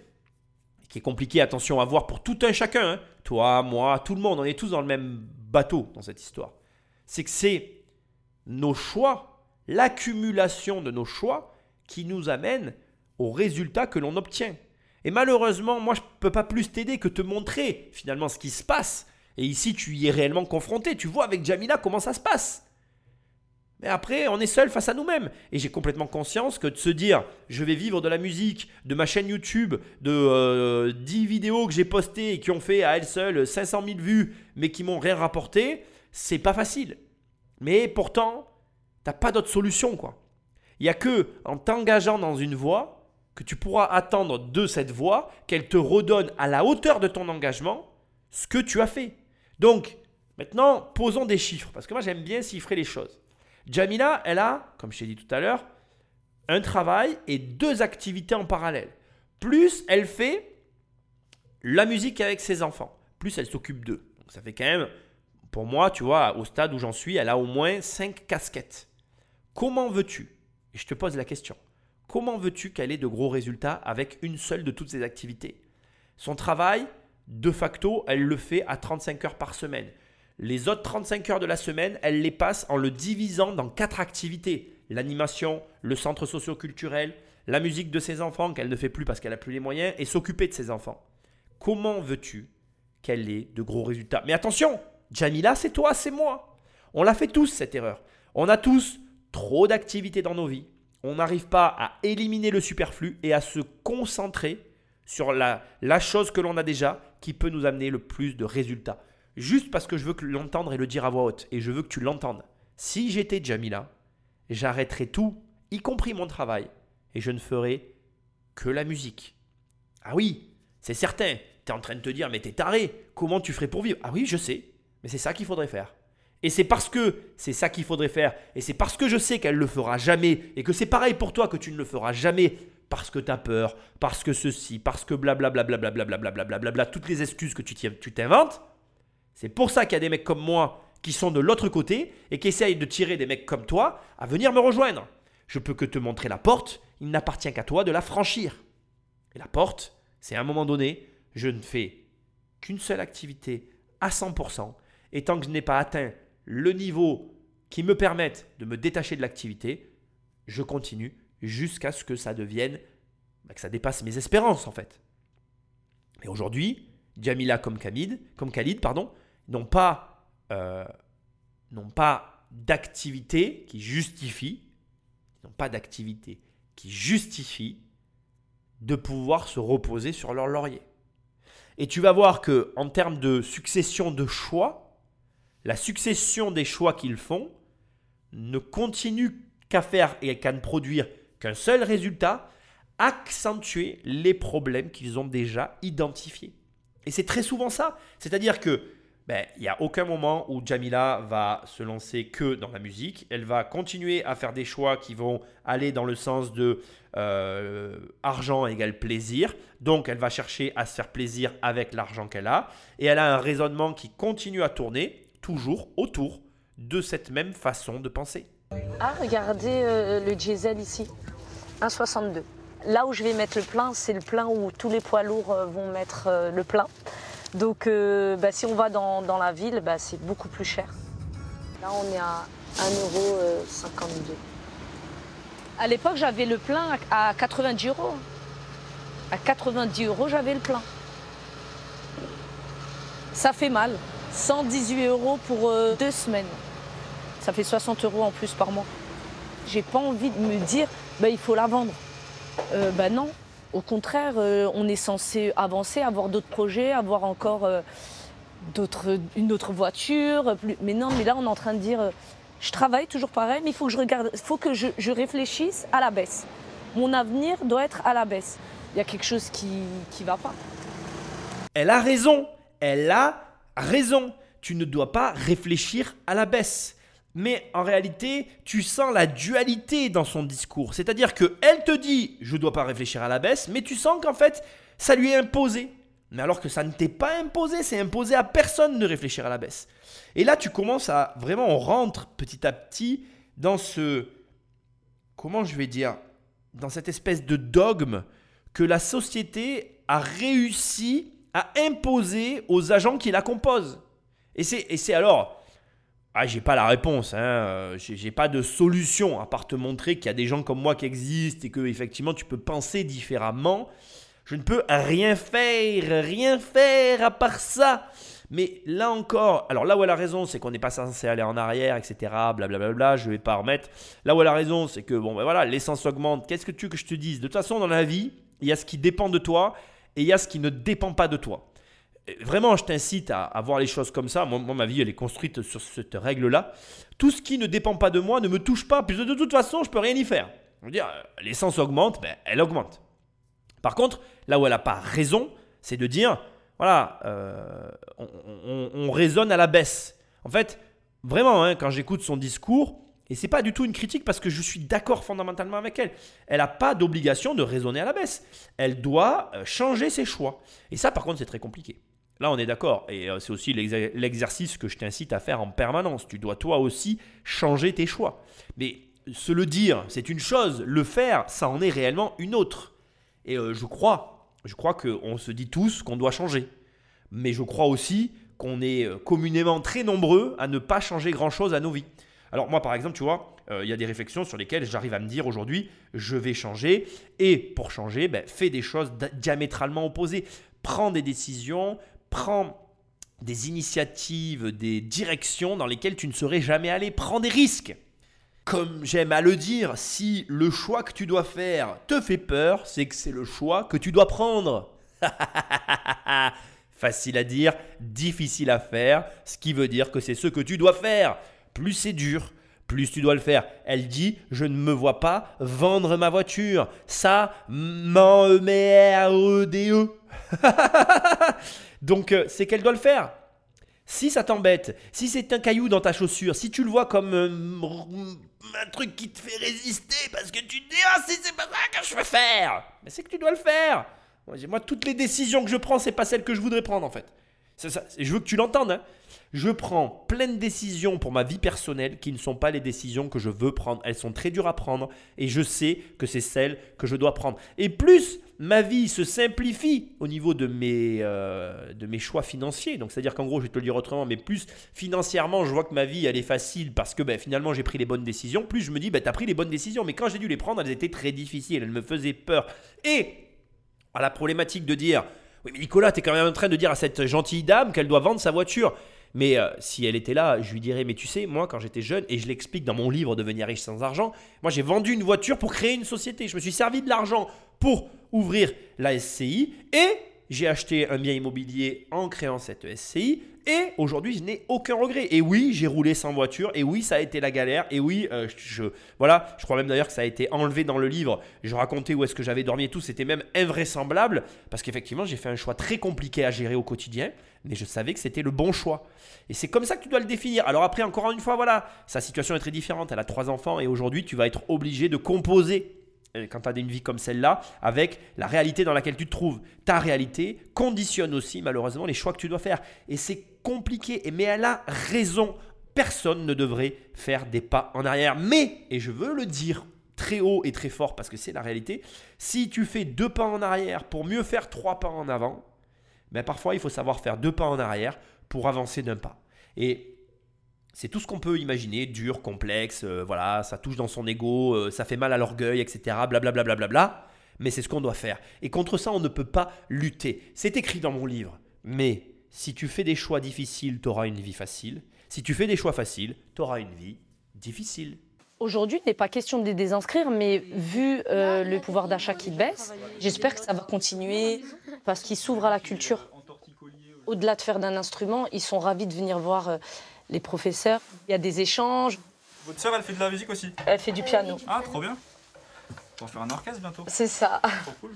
qui est compliqué, attention à voir pour tout un chacun, hein, toi, moi, tout le monde, on est tous dans le même bateau dans cette histoire, c'est que c'est nos choix, l'accumulation de nos choix qui nous amène au résultat que l'on obtient. Et malheureusement, moi, je ne peux pas plus t'aider que te montrer finalement ce qui se passe. Et ici, tu y es réellement confronté. Tu vois avec Jamila comment ça se passe. Mais après, on est seul face à nous-mêmes. Et j'ai complètement conscience que de se dire, je vais vivre de la musique, de ma chaîne YouTube, de euh, 10 vidéos que j'ai postées et qui ont fait à elles seules 500 000 vues, mais qui m'ont rien rapporté, c'est pas facile. Mais pourtant, t'as pas d'autre solution, quoi. Il n'y a que en t'engageant dans une voie que tu pourras attendre de cette voie qu'elle te redonne à la hauteur de ton engagement ce que tu as fait. Donc, maintenant, posons des chiffres, parce que moi j'aime bien chiffrer les choses. Jamila, elle a, comme je t'ai dit tout à l'heure, un travail et deux activités en parallèle. Plus elle fait la musique avec ses enfants, plus elle s'occupe d'eux. Ça fait quand même, pour moi, tu vois, au stade où j'en suis, elle a au moins cinq casquettes. Comment veux-tu, et je te pose la question, comment veux-tu qu'elle ait de gros résultats avec une seule de toutes ces activités? Son travail, de facto, elle le fait à 35 heures par semaine. Les autres 35 heures de la semaine, elle les passe en le divisant dans quatre activités. L'animation, le centre socio-culturel, la musique de ses enfants qu'elle ne fait plus parce qu'elle n'a plus les moyens et s'occuper de ses enfants. Comment veux-tu qu'elle ait de gros résultats? Mais attention, Jamila, c'est toi, c'est moi. On l'a fait tous cette erreur. On a tous trop d'activités dans nos vies. On n'arrive pas à éliminer le superflu et à se concentrer sur la, la chose que l'on a déjà qui peut nous amener le plus de résultats. Juste parce que je veux l'entendre et le dire à voix haute. Et je veux que tu l'entendes. Si j'étais Jamila, j'arrêterais tout, y compris mon travail, et je ne ferais que la musique. Ah oui, c'est certain. Tu es en train de te dire, mais t'es taré. Comment tu ferais pour vivre? Ah oui, je sais. Mais c'est ça qu'il faudrait faire. Et c'est parce que c'est ça qu'il faudrait faire, et c'est parce que je sais qu'elle le fera jamais, et que c'est pareil pour toi que tu ne le feras jamais, parce que tu as peur, parce que ceci, parce que blablabla, blablabla, blablabla, blablabla, toutes les excuses que tu t'inventes. C'est pour ça qu'il y a des mecs comme moi qui sont de l'autre côté et qui essayent de tirer des mecs comme toi à venir me rejoindre. Je peux que te montrer la porte, il n'appartient qu'à toi de la franchir. Et la porte, c'est à un moment donné, je ne fais qu'une seule activité à 100%, et tant que je n'ai pas atteint le niveau qui me permette de me détacher de l'activité, je continue jusqu'à ce que ça devienne, bah, ça dépasse mes espérances en fait. Mais aujourd'hui, Jamila comme comme Khalid pardon, n'ont pas, euh, pas d'activité qui justifie, n'ont pas d'activité qui justifie de pouvoir se reposer sur leur laurier. Et tu vas voir que en termes de succession de choix, la succession des choix qu'ils font ne continue qu'à faire et qu'à ne produire qu'un seul résultat, accentuer les problèmes qu'ils ont déjà identifiés. Et c'est très souvent ça. C'est-à-dire que ben, il n'y a aucun moment où Jamila va se lancer que dans la musique. Elle va continuer à faire des choix qui vont aller dans le sens de euh, argent égale plaisir. Donc elle va chercher à se faire plaisir avec l'argent qu'elle a. Et elle a un raisonnement qui continue à tourner toujours autour de cette même façon de penser. Ah, regardez euh, le diesel ici, 1,62. Là où je vais mettre le plein, c'est le plein où tous les poids lourds euh, vont mettre le plein. Donc bah, si on va dans, dans la ville, bah, c'est beaucoup plus cher. Là, on est à 1,52€. À l'époque, j'avais le plein à 90 euros. À 90 euros, j'avais le plein. Ça fait mal. 118 euros pour deux semaines. Ça fait 60 euros en plus par mois. J'ai pas envie de me dire, bah, il faut la vendre. Euh, bah non. Au contraire, euh, on est censé avancer, avoir d'autres projets, avoir encore euh, une autre voiture. Mais non, mais là, on est en train de dire, je travaille toujours pareil, mais il faut que je regarde, faut que je, réfléchisse à la baisse. Mon avenir doit être à la baisse. Il y a quelque chose qui ne va pas. Elle a raison. Elle a raison. Tu ne dois pas réfléchir à la baisse mais en réalité, tu sens la dualité dans son discours. C'est-à-dire qu'elle te dit je ne dois pas réfléchir à la baisse, mais tu sens qu'en fait, ça lui est imposé. Mais alors que ça ne t'est pas imposé, c'est imposé à personne de réfléchir à la baisse. Et là, tu commences à vraiment, on rentre petit à petit dans ce, comment je vais dire, dans cette espèce de dogme que la société a réussi à imposer aux agents qui la composent. Et c'est alors, ah, j'ai pas la réponse, hein. Euh, j'ai pas de solution à part te montrer qu'il y a des gens comme moi qui existent et que effectivement tu peux penser différemment. Je ne peux rien faire, rien faire à part ça. Mais là encore, alors là où elle a raison, c'est qu'on n'est pas censé aller en arrière, etc. Blablabla, bla, je vais pas remettre. Là où elle a raison, c'est que bon, ben voilà, l'essence augmente. Qu'est-ce que tu veux que je te dise? De toute façon, dans la vie, il y a ce qui dépend de toi et il y a ce qui ne dépend pas de toi vraiment, je t'incite à, voir les choses comme ça. Moi, ma vie, elle est construite sur cette règle-là. Tout ce qui ne dépend pas de moi ne me touche pas, puisque de toute façon, je peux rien y faire. Veux dire, euh, l'essence augmente, ben, elle augmente. Par contre, là où elle n'a pas raison, c'est de dire, voilà, euh, on, raisonne à la baisse. En fait, vraiment, hein, quand j'écoute son discours, et c'est pas du tout une critique parce que je suis d'accord fondamentalement avec elle. Elle n'a pas d'obligation de raisonner à la baisse. Elle doit euh, changer ses choix. Et ça, par contre, c'est très compliqué. Là, on est d'accord. Et euh, c'est aussi l'exercice que je t'incite à faire en permanence. Tu dois toi aussi changer tes choix. Mais se le dire, c'est une chose. Le faire, ça en est réellement une autre. Et euh, je crois, je crois qu'on se dit tous qu'on doit changer. Mais je crois aussi qu'on est euh, communément très nombreux à ne pas changer grand-chose à nos vies. Alors moi, par exemple, tu vois, il y a des réflexions sur lesquelles j'arrive à me dire aujourd'hui, je vais changer. Et pour changer, ben, fais des choses diamétralement opposées. Prends des décisions, prends des initiatives, des directions dans lesquelles tu ne serais jamais allé. Prends des risques. Comme j'aime à le dire, si le choix que tu dois faire te fait peur, c'est que c'est le choix que tu dois prendre. Facile à dire, difficile à faire, ce qui veut dire que c'est ce que tu dois faire. Plus c'est dur, plus tu dois le faire. Elle dit, je ne me vois pas vendre ma voiture. Ça, m'en e e d e Donc euh, c'est qu'elle doit le faire. Si ça t'embête, si c'est un caillou dans ta chaussure, si tu le vois comme euh, un truc qui te fait résister parce que tu te dis ah c'est pas ça que je veux faire, mais c'est que tu dois le faire. Moi toutes les décisions que je prends c'est pas celles que je voudrais prendre en fait. Ça, je veux que tu l'entendes. Hein. Je prends plein de décisions pour ma vie personnelle qui ne sont pas les décisions que je veux prendre. Elles sont très dures à prendre et je sais que c'est celles que je dois prendre. Et plus ma vie se simplifie au niveau de mes, euh, de mes choix financiers. Donc, c'est-à-dire qu'en gros, je vais te le dire autrement, mais plus financièrement, je vois que ma vie, elle est facile parce que ben, finalement, j'ai pris les bonnes décisions. Plus je me dis, ben, tu as pris les bonnes décisions. Mais quand j'ai dû les prendre, elles étaient très difficiles. Elles me faisaient peur. Et à la problématique de dire, oui, mais Nicolas, tu es quand même en train de dire à cette gentille dame qu'elle doit vendre sa voiture. Mais euh, si elle était là, je lui dirais, mais tu sais, moi quand j'étais jeune, et je l'explique dans mon livre Devenir riche sans argent, moi j'ai vendu une voiture pour créer une société. Je me suis servi de l'argent pour ouvrir la SCI et j'ai acheté un bien immobilier en créant cette SCI et aujourd'hui, je n'ai aucun regret. Et oui, j'ai roulé sans voiture. Et oui, ça a été la galère. Et oui, euh, je, voilà, je crois même d'ailleurs que ça a été enlevé dans le livre. Je racontais où est-ce que j'avais dormi et tout. C'était même invraisemblable parce qu'effectivement, j'ai fait un choix très compliqué à gérer au quotidien. Mais je savais que c'était le bon choix. Et c'est comme ça que tu dois le définir. Alors après, encore une fois, voilà, sa situation est très différente. Elle a trois enfants et aujourd'hui, tu vas être obligé de composer euh, quand tu as une vie comme celle-là, avec la réalité dans laquelle tu te trouves. Ta réalité conditionne aussi malheureusement les choix que tu dois faire. Et c'est compliqué, mais elle a raison. Personne ne devrait faire des pas en arrière. Mais, et je veux le dire très haut et très fort parce que c'est la réalité, si tu fais deux pas en arrière pour mieux faire trois pas en avant, ben parfois il faut savoir faire deux pas en arrière pour avancer d'un pas. Et c'est tout ce qu'on peut imaginer, dur, complexe, euh, voilà, ça touche dans son ego, euh, ça fait mal à l'orgueil, etc. Blablabla. Bla, bla, bla, mais c'est ce qu'on doit faire. Et contre ça, on ne peut pas lutter. C'est écrit dans mon livre. Mais si tu fais des choix difficiles, tu auras une vie facile. Si tu fais des choix faciles, tu auras une vie difficile. Aujourd'hui, il n'est pas question de les désinscrire, mais vu euh, le pouvoir d'achat qui baisse, j'espère que ça va continuer parce qu'ils s'ouvrent à la culture. Au-delà de faire d'un instrument, ils sont ravis de venir voir euh, les professeurs. Il y a des échanges. Votre sœur, elle fait de la musique aussi Elle fait du piano. Ah, trop bien. On va faire un orchestre bientôt. C'est ça. Trop cool.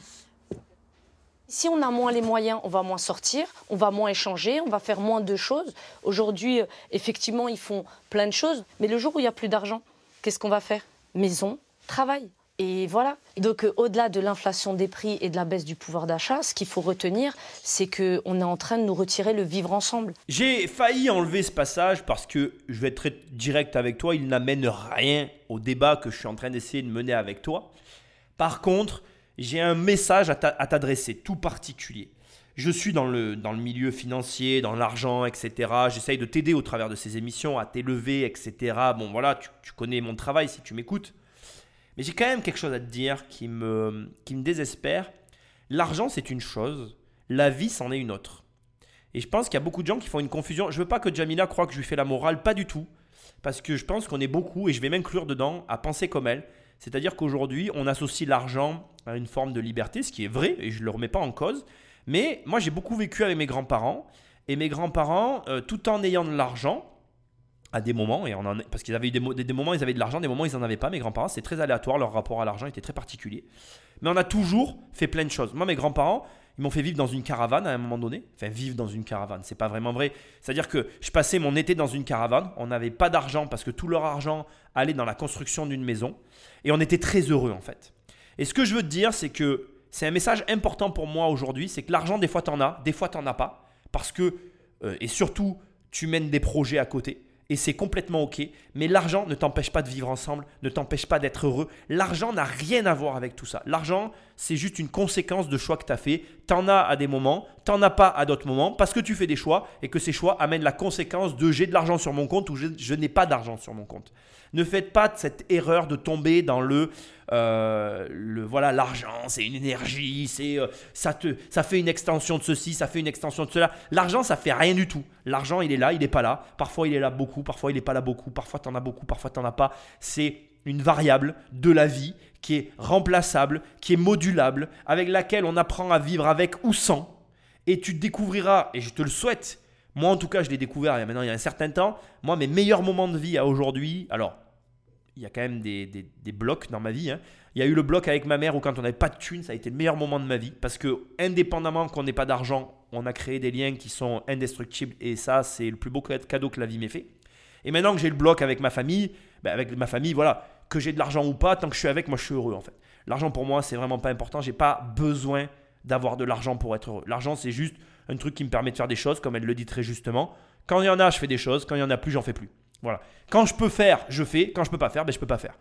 Si on a moins les moyens, on va moins sortir, on va moins échanger, on va faire moins de choses. Aujourd'hui, euh, effectivement, ils font plein de choses, mais le jour où il n'y a plus d'argent, qu'est-ce qu'on va faire? Maison, travail. Et voilà. Donc, euh, au-delà de l'inflation des prix et de la baisse du pouvoir d'achat, ce qu'il faut retenir, c'est qu'on est en train de nous retirer le vivre ensemble. J'ai failli enlever ce passage parce que je vais être très direct avec toi, il n'amène rien au débat que je suis en train d'essayer de mener avec toi. Par contre, j'ai un message à t'adresser, tout particulier. Je suis dans le, dans le milieu financier, dans l'argent, etc. J'essaye de t'aider au travers de ces émissions, à t'élever, etc. Bon, voilà, tu, connais mon travail si tu m'écoutes. Mais j'ai quand même quelque chose à te dire qui me, qui me désespère. L'argent, c'est une chose, la vie, c'en est une autre. Et je pense qu'il y a beaucoup de gens qui font une confusion. Je veux pas que Jamila croie que je lui fais la morale, pas du tout. Parce que je pense qu'on est beaucoup, et je vais m'inclure dedans, à penser comme elle. C'est-à-dire qu'aujourd'hui, on associe l'argent une forme de liberté, ce qui est vrai, et je ne le remets pas en cause. Mais moi, j'ai beaucoup vécu avec mes grands-parents. Et mes grands-parents, euh, tout en ayant de l'argent, à des moments, et on en, parce qu'ils avaient eu des, moments, ils avaient de l'argent, des moments, ils n'en avaient pas. Mes grands-parents, c'est très aléatoire, leur rapport à l'argent était très particulier. Mais on a toujours fait plein de choses. Moi, mes grands-parents, ils m'ont fait vivre dans une caravane à un moment donné. Enfin, vivre dans une caravane, c'est pas vraiment vrai. C'est-à-dire que je passais mon été dans une caravane. On n'avait pas d'argent parce que tout leur argent allait dans la construction d'une maison. Et on était très heureux en fait. Et ce que je veux te dire, c'est que c'est un message important pour moi aujourd'hui, c'est que l'argent, des fois, tu en as, des fois, tu n'en as pas. Parce que, euh, et surtout, tu mènes des projets à côté. Et c'est complètement OK. Mais l'argent ne t'empêche pas de vivre ensemble, ne t'empêche pas d'être heureux. L'argent n'a rien à voir avec tout ça. L'argent, c'est juste une conséquence de choix que tu as fait. Tu en as à des moments, tu n'en as pas à d'autres moments, parce que tu fais des choix et que ces choix amènent la conséquence de j'ai de l'argent sur mon compte ou je n'ai pas d'argent sur mon compte. Ne faites pas cette erreur de tomber dans le, euh, le voilà, l'argent, c'est une énergie, c'est euh, ça te, ça fait une extension de ceci, ça fait une extension de cela. L'argent, ça fait rien du tout. L'argent, il est là, il n'est pas là. Parfois, il est là beaucoup, parfois, il n'est pas là beaucoup. Parfois, tu en as beaucoup, parfois, tu n'en as pas. C'est une variable de la vie qui est remplaçable, qui est modulable, avec laquelle on apprend à vivre avec ou sans. Et tu découvriras, et je te le souhaite, moi, en tout cas, je l'ai découvert il y a maintenant il y a un certain temps. Moi, mes meilleurs moments de vie à aujourd'hui, alors, il y a quand même des, blocs dans ma vie. Hein. Il y a eu le bloc avec ma mère où quand on n'avait pas de thunes, ça a été le meilleur moment de ma vie. Parce que, indépendamment qu'on n'ait pas d'argent, on a créé des liens qui sont indestructibles. Et ça, c'est le plus beau cadeau que la vie m'ait fait. Et maintenant que j'ai le bloc avec ma famille, ben avec ma famille, voilà, que j'ai de l'argent ou pas, tant que je suis avec, moi je suis heureux en fait. L'argent pour moi, c'est vraiment pas important. J'ai pas besoin d'avoir de l'argent pour être heureux. L'argent, c'est juste un truc qui me permet de faire des choses, comme elle le dit très justement. Quand il y en a, je fais des choses. Quand il y en a plus, j'en fais plus. Voilà. Quand je peux faire, je fais. Quand je peux pas faire, ben, je peux pas faire.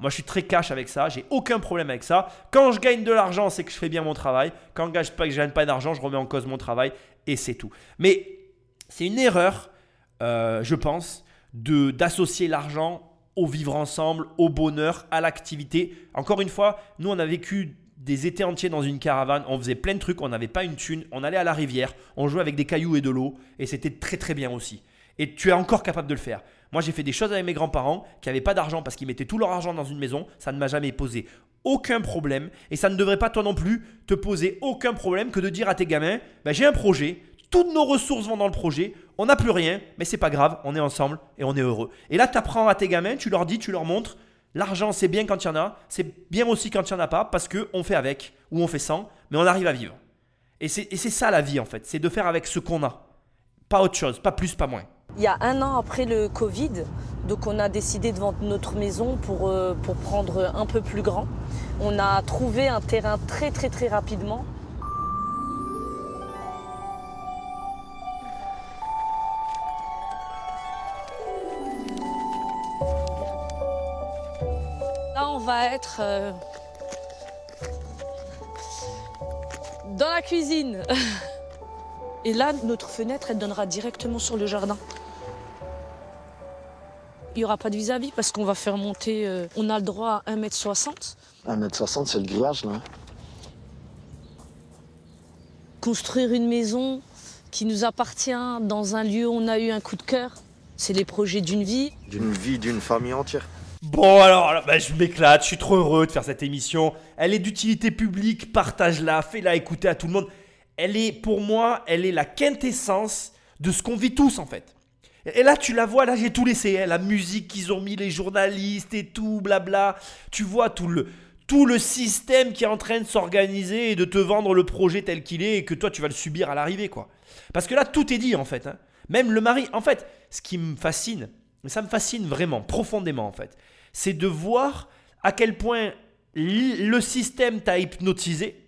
Moi, je suis très cash avec ça. J'ai aucun problème avec ça. Quand je gagne de l'argent, c'est que je fais bien mon travail. Quand je je gagne pas d'argent, je remets en cause mon travail et c'est tout. Mais c'est une erreur, euh, je pense, de d'associer l'argent au vivre ensemble, au bonheur, à l'activité. Encore une fois, nous, on a vécu des étés entiers dans une caravane, on faisait plein de trucs, on n'avait pas une thune, on allait à la rivière, on jouait avec des cailloux et de l'eau, et c'était très très bien aussi. Et tu es encore capable de le faire. Moi, j'ai fait des choses avec mes grands-parents qui n'avaient pas d'argent parce qu'ils mettaient tout leur argent dans une maison. Ça ne m'a jamais posé aucun problème. Et ça ne devrait pas, toi non plus, te poser aucun problème que de dire à tes gamins ben, j'ai un projet, toutes nos ressources vont dans le projet, on n'a plus rien, mais c'est pas grave, on est ensemble et on est heureux. Et là, tu apprends à tes gamins, tu leur dis, tu leur montres l'argent, c'est bien quand il y en a, c'est bien aussi quand il n'y en a pas parce qu'on fait avec ou on fait sans, mais on arrive à vivre. Et c'est ça la vie en fait, c'est de faire avec ce qu'on a. Pas autre chose, pas plus, pas moins. Il y a un an après le Covid, donc on a décidé de vendre notre maison pour, euh, pour prendre un peu plus grand. On a trouvé un terrain très très très rapidement. Là on va être euh, dans la cuisine. Et là, notre fenêtre, elle donnera directement sur le jardin. Il n'y aura pas de vis-à-vis parce qu'on va faire monter. euh, on a le droit à 1m60. 1m60, c'est le grillage, là. Construire une maison qui nous appartient dans un lieu où on a eu un coup de cœur, c'est les projets d'une vie. D'une vie, d'une famille entière. Bon alors, alors, bah, je m'éclate, je suis trop heureux de faire cette émission. Elle est d'utilité publique, partage-la, fais-la écouter à tout le monde. Elle est, pour moi, elle est la quintessence de ce qu'on vit tous en fait. Et là, tu la vois, là, j'ai tout laissé. hein, la musique qu'ils ont mis, les journalistes et tout, blabla. Tu vois tout le, tout le système qui est en train de s'organiser et de te vendre le projet tel qu'il est et que toi, tu vas le subir à l'arrivée, quoi. Parce que là, tout est dit, en fait. hein. Même le mari. En fait, ce qui me fascine, ça me fascine vraiment, profondément, en fait, c'est de voir à quel point le système t'a hypnotisé.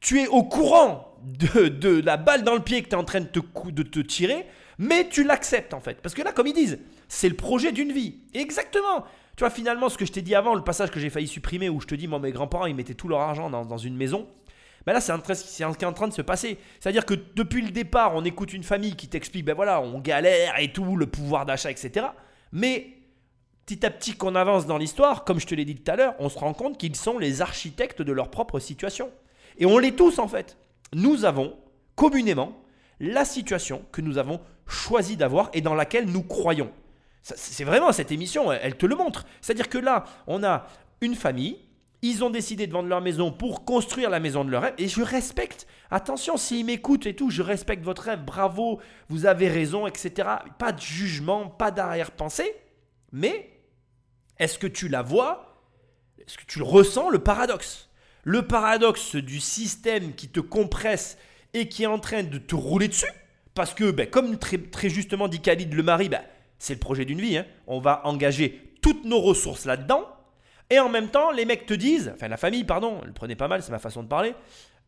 Tu es au courant de, la balle dans le pied que tu es en train de te, de te tirer, mais tu l'acceptes en fait. Parce que là, comme ils disent, c'est le projet d'une vie. Exactement. Tu vois, finalement, ce que je t'ai dit avant, le passage que j'ai failli supprimer où je te dis, moi, mes grands-parents, ils mettaient tout leur argent dans, dans une maison. Ben là, c'est ce qui est en train de se passer. C'est-à-dire que depuis le départ, on écoute une famille qui t'explique, ben voilà, on galère et tout, le pouvoir d'achat, etc. Mais petit à petit qu'on avance dans l'histoire, comme je te l'ai dit tout à l'heure, on se rend compte qu'ils sont les architectes de leur propre situation. Et on l'est tous en fait. Nous avons communément la situation que nous avons choisi d'avoir et dans laquelle nous croyons. C'est vraiment cette émission, elle, te le montre. C'est-à-dire que là, on a une famille, ils ont décidé de vendre leur maison pour construire la maison de leur rêve et je respecte. Attention, s'ils m'écoutent et tout, je respecte votre rêve, bravo, vous avez raison, etc. Pas de jugement, pas d'arrière-pensée, mais est-ce que tu la vois? Est-ce que tu ressens, le paradoxe? Le paradoxe du système qui te compresse et qui est en train de te rouler dessus Parce que, ben, comme très, justement dit Khalid le mari, ben, c'est le projet d'une vie. hein. On va engager toutes nos ressources là-dedans. Et en même temps, les mecs te disent, enfin la famille, pardon, le prenez pas mal, c'est ma façon de parler.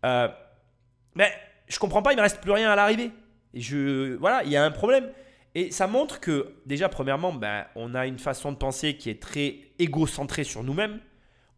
Euh, mais je comprends pas, il me reste plus rien à l'arrivée. Je, voilà, il y a un problème. Et ça montre que, déjà, premièrement, ben, on a une façon de penser qui est très égocentrée sur nous-mêmes.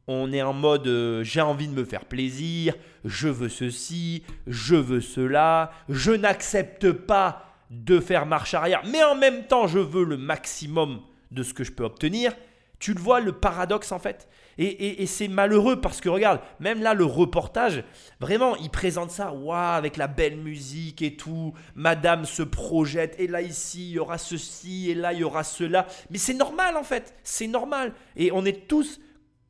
On est en mode euh, j'ai envie de me faire plaisir, je veux ceci, je veux cela, je n'accepte pas de faire marche arrière, mais en même temps, je veux le maximum de ce que je peux obtenir. Tu le vois, le paradoxe en fait? Et, et- et c'est malheureux parce que regarde, même là, le reportage, vraiment, il présente ça, waouh, avec la belle musique et tout. Madame se projette, et là, ici, il y aura ceci, et là, il y aura cela. Mais c'est normal en fait, c'est normal. Et on est tous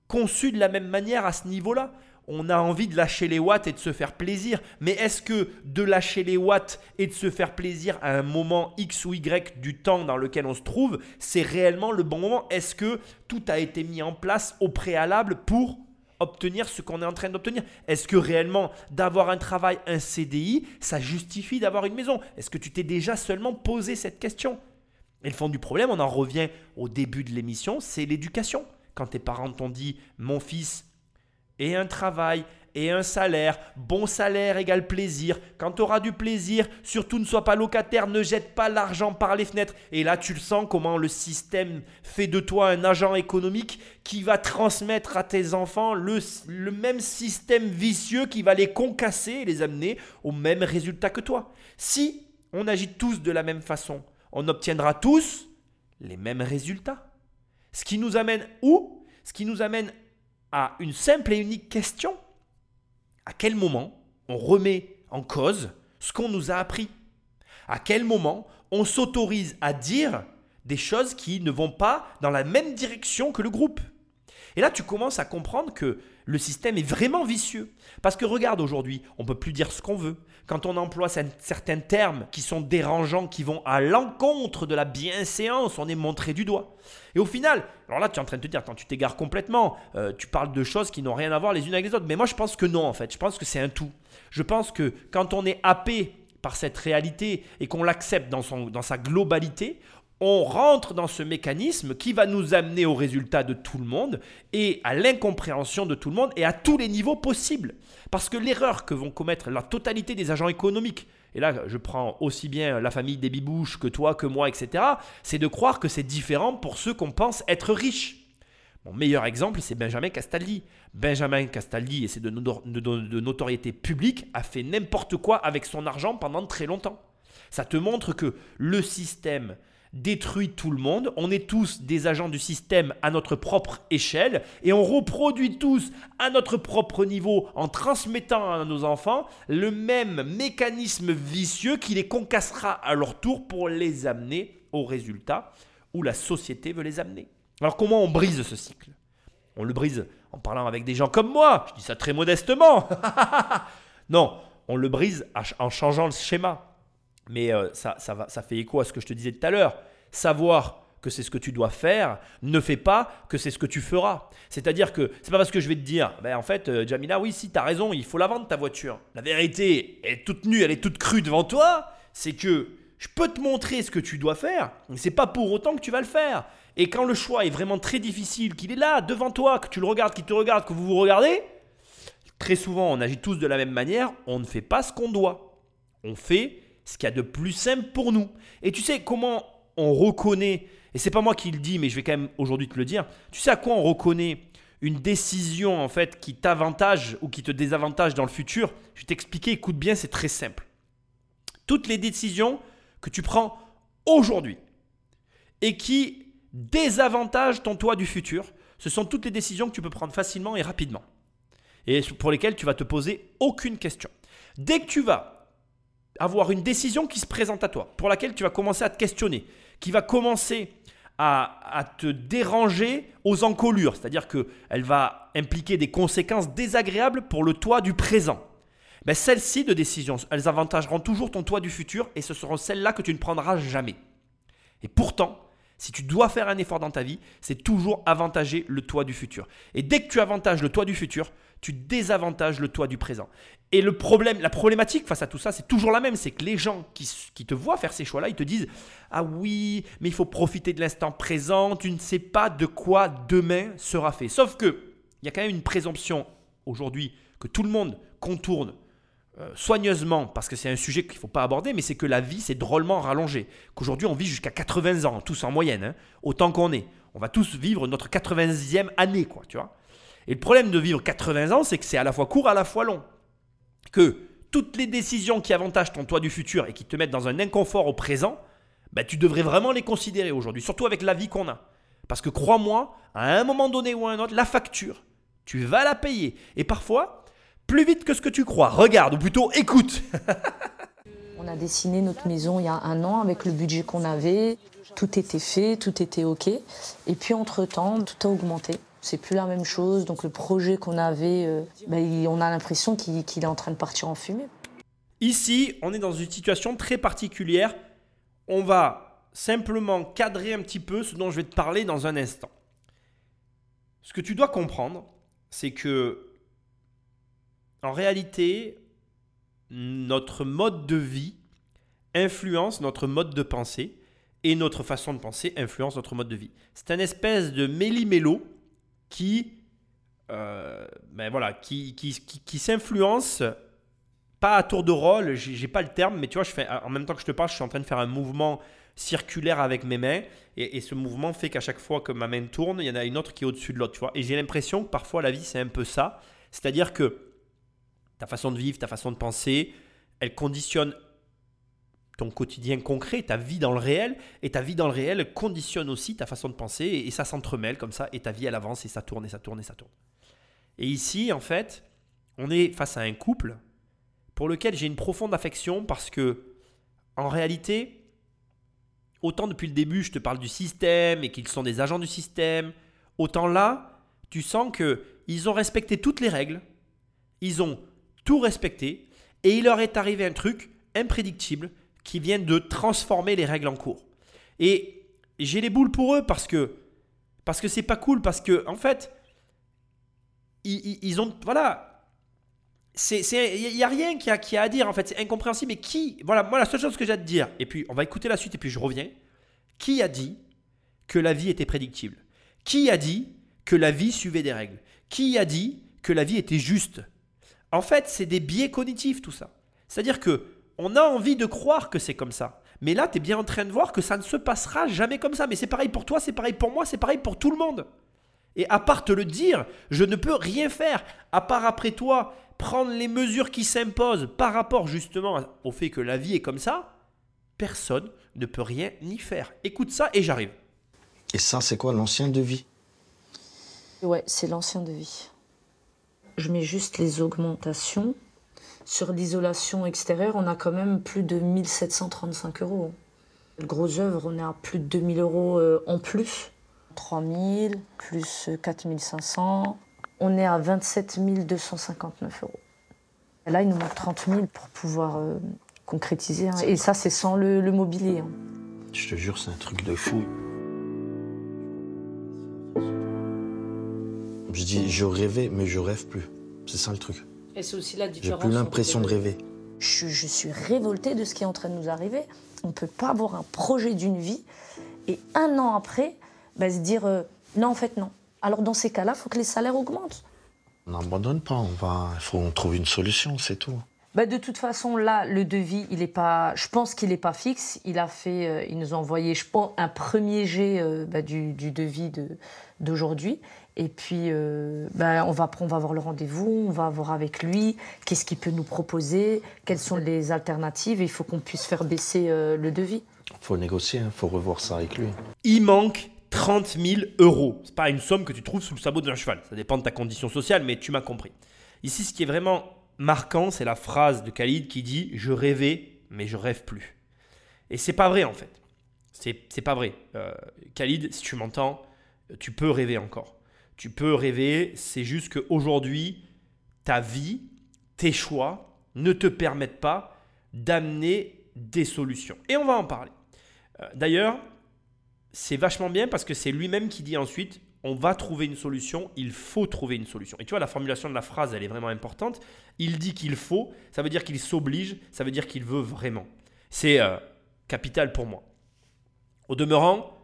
conçus de la même manière à ce niveau-là. On a envie de lâcher les watts et de se faire plaisir. Mais est-ce que de lâcher les watts et de se faire plaisir à un moment X ou Y du temps dans lequel on se trouve, c'est réellement le bon moment? Est-ce que tout a été mis en place au préalable pour obtenir ce qu'on est en train d'obtenir? Est-ce que réellement d'avoir un travail, un CDI, ça justifie d'avoir une maison? Est-ce que tu t'es déjà seulement posé cette question? Et le fond du problème, on en revient au début de l'émission, c'est l'éducation. Quand tes parents t'ont dit, mon fils, ait un travail, et un salaire. Bon salaire égale plaisir. Quand tu auras du plaisir, surtout ne sois pas locataire, ne jette pas l'argent par les fenêtres. Et là, tu le sens comment le système fait de toi un agent économique qui va transmettre à tes enfants le, le même système vicieux qui va les concasser et les amener au même résultat que toi. Si on agit tous de la même façon, on obtiendra tous les mêmes résultats. Ce qui nous amène où? Ce qui nous amène à une simple et unique question. À quel moment on remet en cause ce qu'on nous a appris? À quel moment on s'autorise à dire des choses qui ne vont pas dans la même direction que le groupe? Et là, tu commences à comprendre que le système est vraiment vicieux. Parce que regarde aujourd'hui, on peut plus dire ce qu'on veut. Quand on emploie certains termes qui sont dérangeants, qui vont à l'encontre de la bienséance, on est montré du doigt. Et au final, alors là tu es en train de te dire, attends, tu t'égares complètement, euh, tu parles de choses qui n'ont rien à voir les unes avec les autres. Mais moi je pense que non en fait, je pense que c'est un tout. Je pense que quand on est happé par cette réalité et qu'on l'accepte dans, dans sa globalité, on rentre dans ce mécanisme qui va nous amener au résultat de tout le monde et à l'incompréhension de tout le monde et à tous les niveaux possibles. Parce que l'erreur que vont commettre la totalité des agents économiques, et là je prends aussi bien la famille des bibouches que toi, que moi, etc., c'est de croire que c'est différent pour ceux qu'on pense être riches. Mon meilleur exemple, c'est Benjamin Castaldi. Benjamin Castaldi, et c'est de, de notoriété publique, a fait n'importe quoi avec son argent pendant très longtemps. Ça te montre que le système détruit tout le monde. On est tous des agents du système à notre propre échelle et on reproduit tous à notre propre niveau en transmettant à nos enfants le même mécanisme vicieux qui les concassera à leur tour pour les amener au résultat où la société veut les amener. Alors comment on brise ce cycle? On le brise en parlant avec des gens comme moi, je dis ça très modestement. non, on le brise en changeant le schéma. Mais euh, ça, ça, fait écho à ce que je te disais tout à l'heure. Savoir que c'est ce que tu dois faire ne fait pas que c'est ce que tu feras. C'est-à-dire que c'est pas parce que je vais te dire, ben en fait, euh, Jamila, oui, si, tu as raison, il faut la vendre ta voiture. La vérité, est toute nue, elle est toute crue devant toi. C'est que je peux te montrer ce que tu dois faire, mais c'est pas pour autant que tu vas le faire. Et quand le choix est vraiment très difficile, qu'il est là, devant toi, que tu le regardes, qu'il te regarde, que vous vous regardez, très souvent on agit tous de la même manière, on ne fait pas ce qu'on doit. On fait ce qu'il y a de plus simple pour nous. Et tu sais comment on reconnaît, et c'est pas moi qui le dis, mais je vais quand même aujourd'hui te le dire, tu sais à quoi on reconnaît une décision en fait qui t'avantage ou qui te désavantage dans le futur? Je vais t'expliquer, écoute bien, c'est très simple. Toutes les décisions que tu prends aujourd'hui et qui désavantagent ton toi du futur, ce sont toutes les décisions que tu peux prendre facilement et rapidement et pour lesquelles tu vas te poser aucune question. Dès que tu vas avoir une décision qui se présente à toi, pour laquelle tu vas commencer à te questionner, qui va commencer à, te déranger aux encolures, c'est-à-dire qu'elle va impliquer des conséquences désagréables pour le toi du présent. Mais celles-ci de décisions, elles avantageront toujours ton toi du futur et ce seront celles-là que tu ne prendras jamais. Et pourtant, si tu dois faire un effort dans ta vie, c'est toujours avantager le toi du futur. Et dès que tu avantages le toi du futur, tu désavantages le toi du présent. Et le problème, la problématique face à tout ça, c'est toujours la même, c'est que les gens qui, te voient faire ces choix-là, ils te disent ah oui, mais il faut profiter de l'instant présent, tu ne sais pas de quoi demain sera fait. Sauf que il y a quand même une présomption aujourd'hui que tout le monde contourne euh, soigneusement parce que c'est un sujet qu'il ne faut pas aborder, mais c'est que la vie s'est drôlement rallongée. Qu'aujourd'hui on vit jusqu'à 80 ans, tous en moyenne, hein, autant qu'on est. On va tous vivre notre 80e année, quoi, tu vois. Et le problème de vivre 80 ans, c'est que c'est à la fois court, à la fois long. Que toutes les décisions qui avantagent ton toi du futur et qui te mettent dans un inconfort au présent, bah, tu devrais vraiment les considérer aujourd'hui, surtout avec la vie qu'on a. Parce que crois-moi, à un moment donné ou à un autre, la facture, tu vas la payer. Et parfois, plus vite que ce que tu crois. Regarde, ou plutôt écoute. On a dessiné notre maison il y a un an avec le budget qu'on avait. Tout était fait, tout était OK. Et puis entre-temps, tout a augmenté c'est plus la même chose. Donc le projet qu'on avait, euh, ben, on a l'impression qu'il est en train de partir en fumée. Ici, on est dans une situation très particulière. On va simplement cadrer un petit peu ce dont je vais te parler dans un instant. Ce que tu dois comprendre, c'est que en réalité, notre mode de vie influence notre mode de pensée et notre façon de penser influence notre mode de vie. C'est un espèce de méli-mélo qui euh, ben voilà, qui, qui, qui, s'influencent, pas à tour de rôle, j'ai pas le terme, mais tu vois, je fais, en même temps que je te parle, je suis en train de faire un mouvement circulaire avec mes mains, et ce mouvement fait qu'à chaque fois que ma main tourne, il y en a une autre qui est au-dessus de l'autre, tu vois. Et j'ai l'impression que parfois la vie, c'est un peu ça. C'est-à-dire que ta façon de vivre, ta façon de penser, elle conditionne ton quotidien concret, ta vie dans le réel, et ta vie dans le réel conditionne aussi ta façon de penser, et, ça s'entremêle comme ça, et ta vie elle avance, et ça tourne, et ça tourne, et ça tourne. Et ici, en fait, on est face à un couple pour lequel j'ai une profonde affection parce que, en réalité, autant depuis le début je te parle du système et qu'ils sont des agents du système, autant là, tu sens que ils ont respecté toutes les règles, ils ont tout respecté, et il leur est arrivé un truc imprédictible qui vient de transformer les règles en cours. Et j'ai les boules pour eux parce que parce que c'est pas cool parce que en fait ils, ont voilà. C'est il y a rien qui a, qui a à dire en fait. C'est incompréhensible. Mais qui voilà moi la seule chose que j'ai à te dire et puis on va écouter la suite et puis je reviens. Qui a dit que la vie était prédictible? Qui a dit que la vie suivait des règles? Qui a dit que la vie était juste? En fait c'est des biais cognitifs tout ça. C'est à dire que on a envie de croire que c'est comme ça mais là tu es bien en train de voir que ça ne se passera jamais comme ça mais c'est pareil pour toi c'est pareil pour moi c'est pareil pour tout le monde et à part te le dire, je ne peux rien faire. À part après toi, prendre les mesures qui s'imposent par rapport justement au fait que la vie est comme ça, personne ne peut rien y faire. Écoute ça et j'arrive. Et ça, c'est quoi l'ancien devis Ouais, c'est l'ancien devis. Je mets juste les augmentations. Sur l'isolation extérieure, on a quand même plus de 1735 euros. Le gros œuvre, on est à plus de 2000 euros euh, en plus. 3000 plus 4500. On est à 27 259 euros. Là, il nous manque 30 000 pour pouvoir euh, concrétiser. hein. Et ça, c'est sans le, le mobilier. hein. Je te jure, c'est un truc de fou. Je dis, je rêvais, mais je rêve plus. C'est ça le truc. Et c'est aussi la J'ai différence. plus l'impression de rêver. Je, je suis révoltée de ce qui est en train de nous arriver. On ne peut pas avoir un projet d'une vie et un an après, bah, se dire euh, non, en fait, non. Alors dans ces cas-là, il faut que les salaires augmentent. On n'abandonne pas, on va, il faut trouver une solution, c'est tout. Bah, de toute façon, là, le devis, il est pas. Je pense qu'il n'est pas fixe. Il a fait, euh, il nous a envoyé, je pense, un premier jet euh, bah, du, du devis de- d'aujourd'hui. Et puis, euh, bah, on va, on va avoir le rendez-vous, on va voir avec lui, qu'est-ce qu'il peut nous proposer, quelles sont les alternatives. Il faut qu'on puisse faire baisser euh, le devis. faut négocier, il faut revoir ça avec lui. Il manque 30 000 euros. C'est pas une somme que tu trouves sous le sabot d'un cheval. Ça dépend de ta condition sociale, mais tu m'as compris. Ici, ce qui est vraiment marquant, c'est la phrase de Khalid qui dit Je rêvais, mais je rêve plus. Et c'est pas vrai en fait. C'est c'est pas vrai. Euh, Khalid, si tu m'entends, tu peux rêver encore. Tu peux rêver, c'est juste qu'aujourd'hui, ta vie, tes choix ne te permettent pas d'amener des solutions. Et on va en parler. Euh, D'ailleurs, c'est vachement bien parce que c'est lui-même qui dit ensuite on va trouver une solution, il faut trouver une solution. Et tu vois, la formulation de la phrase, elle est vraiment importante. Il dit qu'il faut, ça veut dire qu'il s'oblige, ça veut dire qu'il veut vraiment. C'est euh, capital pour moi. Au demeurant,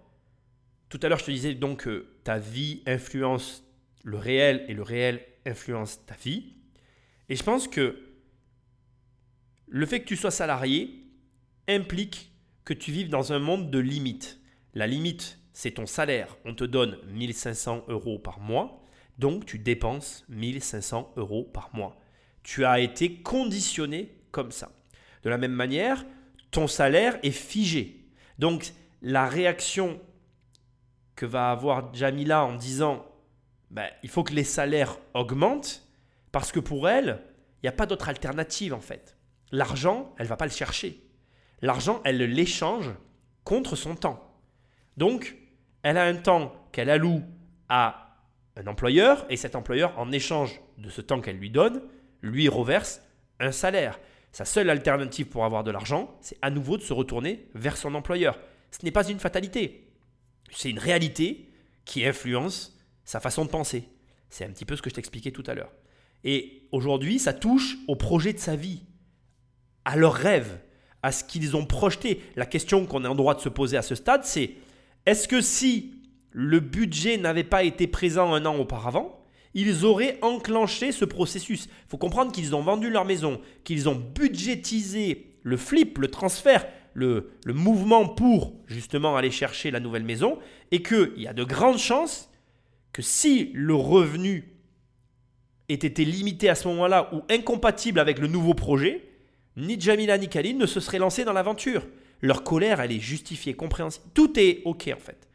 tout à l'heure, je te disais donc que ta vie influence le réel et le réel influence ta vie. Et je pense que le fait que tu sois salarié implique que tu vives dans un monde de limites. La limite, c'est ton salaire. On te donne 1500 euros par mois, donc tu dépenses 1500 euros par mois. Tu as été conditionné comme ça. De la même manière, ton salaire est figé. Donc la réaction que va avoir Jamila en disant ben, il faut que les salaires augmentent, parce que pour elle, il n'y a pas d'autre alternative en fait. L'argent, elle va pas le chercher. L'argent, elle l'échange contre son temps. Donc, elle a un temps qu'elle alloue à un employeur, et cet employeur, en échange de ce temps qu'elle lui donne, lui reverse un salaire. Sa seule alternative pour avoir de l'argent, c'est à nouveau de se retourner vers son employeur. Ce n'est pas une fatalité. C'est une réalité qui influence sa façon de penser. C'est un petit peu ce que je t'expliquais tout à l'heure. Et aujourd'hui, ça touche au projet de sa vie, à leurs rêves, à ce qu'ils ont projeté. La question qu'on est en droit de se poser à ce stade, c'est est-ce que si le budget n'avait pas été présent un an auparavant, ils auraient enclenché ce processus? Il faut comprendre qu'ils ont vendu leur maison, qu'ils ont budgétisé le flip, le transfert, le, mouvement pour justement aller chercher la nouvelle maison, et qu'il y a de grandes chances que si le revenu ait été limité à ce moment-là ou incompatible avec le nouveau projet, ni Jamila ni Khalid ne se seraient lancés dans l'aventure. Leur colère, elle est justifiée, compréhensible. Tout est OK en fait.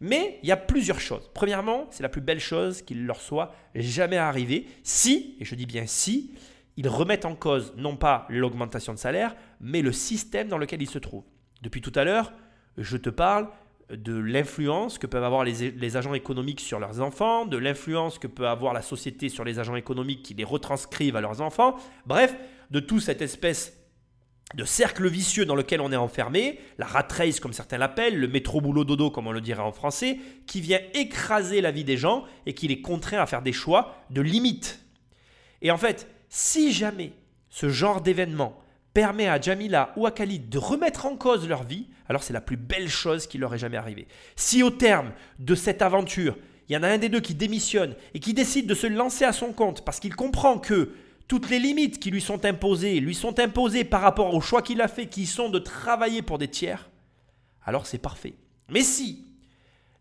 Mais il y a plusieurs choses. Premièrement, c'est la plus belle chose qu'il leur soit jamais arrivé si, et je dis bien si, ils remettent en cause non pas l'augmentation de salaire, mais le système dans lequel ils se trouvent. Depuis tout à l'heure, je te parle de l'influence que peuvent avoir les, agents économiques sur leurs enfants, de l'influence que peut avoir la société sur les agents économiques qui les retranscrivent à leurs enfants, bref, de toute cette espèce de cercle vicieux dans lequel on est enfermé, la rat race comme certains l'appellent, le métro boulot dodo comme on le dirait en français, qui vient écraser la vie des gens et qui les contraint à faire des choix de limite. Et en fait, si jamais ce genre d'événement permet à Jamila ou à Khalid de remettre en cause leur vie, alors c'est la plus belle chose qui leur est jamais arrivée. Si au terme de cette aventure, il y en a un des deux qui démissionne et qui décide de se lancer à son compte parce qu'il comprend que toutes les limites qui lui sont imposées lui sont imposées par rapport au choix qu'il a fait, qui sont de travailler pour des tiers, alors c'est parfait. Mais si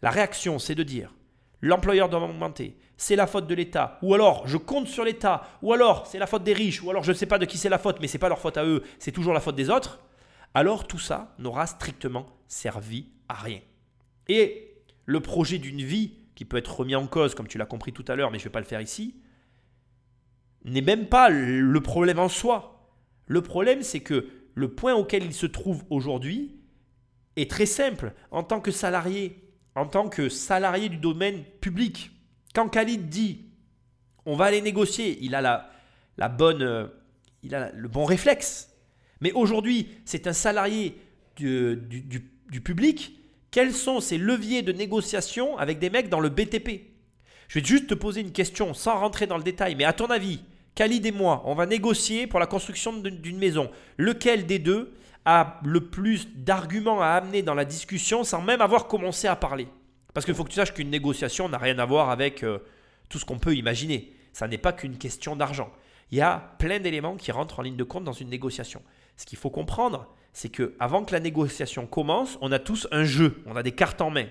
la réaction c'est de dire l'employeur doit augmenter, c'est la faute de l'État, ou alors je compte sur l'État, ou alors c'est la faute des riches, ou alors je ne sais pas de qui c'est la faute, mais c'est pas leur faute à eux, c'est toujours la faute des autres, alors tout ça n'aura strictement servi à rien. Et le projet d'une vie qui peut être remis en cause, comme tu l'as compris tout à l'heure, mais je ne vais pas le faire ici, n'est même pas le problème en soi. Le problème, c'est que le point auquel il se trouve aujourd'hui est très simple. En tant que salarié, en tant que salarié du domaine public, quand Khalid dit on va aller négocier, il a la, bonne, euh, il a le bon réflexe. Mais aujourd'hui, c'est un salarié du, du, du public. Quels sont ses leviers de négociation avec des mecs dans le BTP Je vais juste te poser une question sans rentrer dans le détail, mais à ton avis, Khalid et moi, on va négocier pour la construction d'une maison. Lequel des deux a le plus d'arguments à amener dans la discussion sans même avoir commencé à parler Parce qu'il faut que tu saches qu'une négociation n'a rien à voir avec euh, tout ce qu'on peut imaginer. Ça n'est pas qu'une question d'argent. Il y a plein d'éléments qui rentrent en ligne de compte dans une négociation. Ce qu'il faut comprendre, c'est que avant que la négociation commence, on a tous un jeu, on a des cartes en main.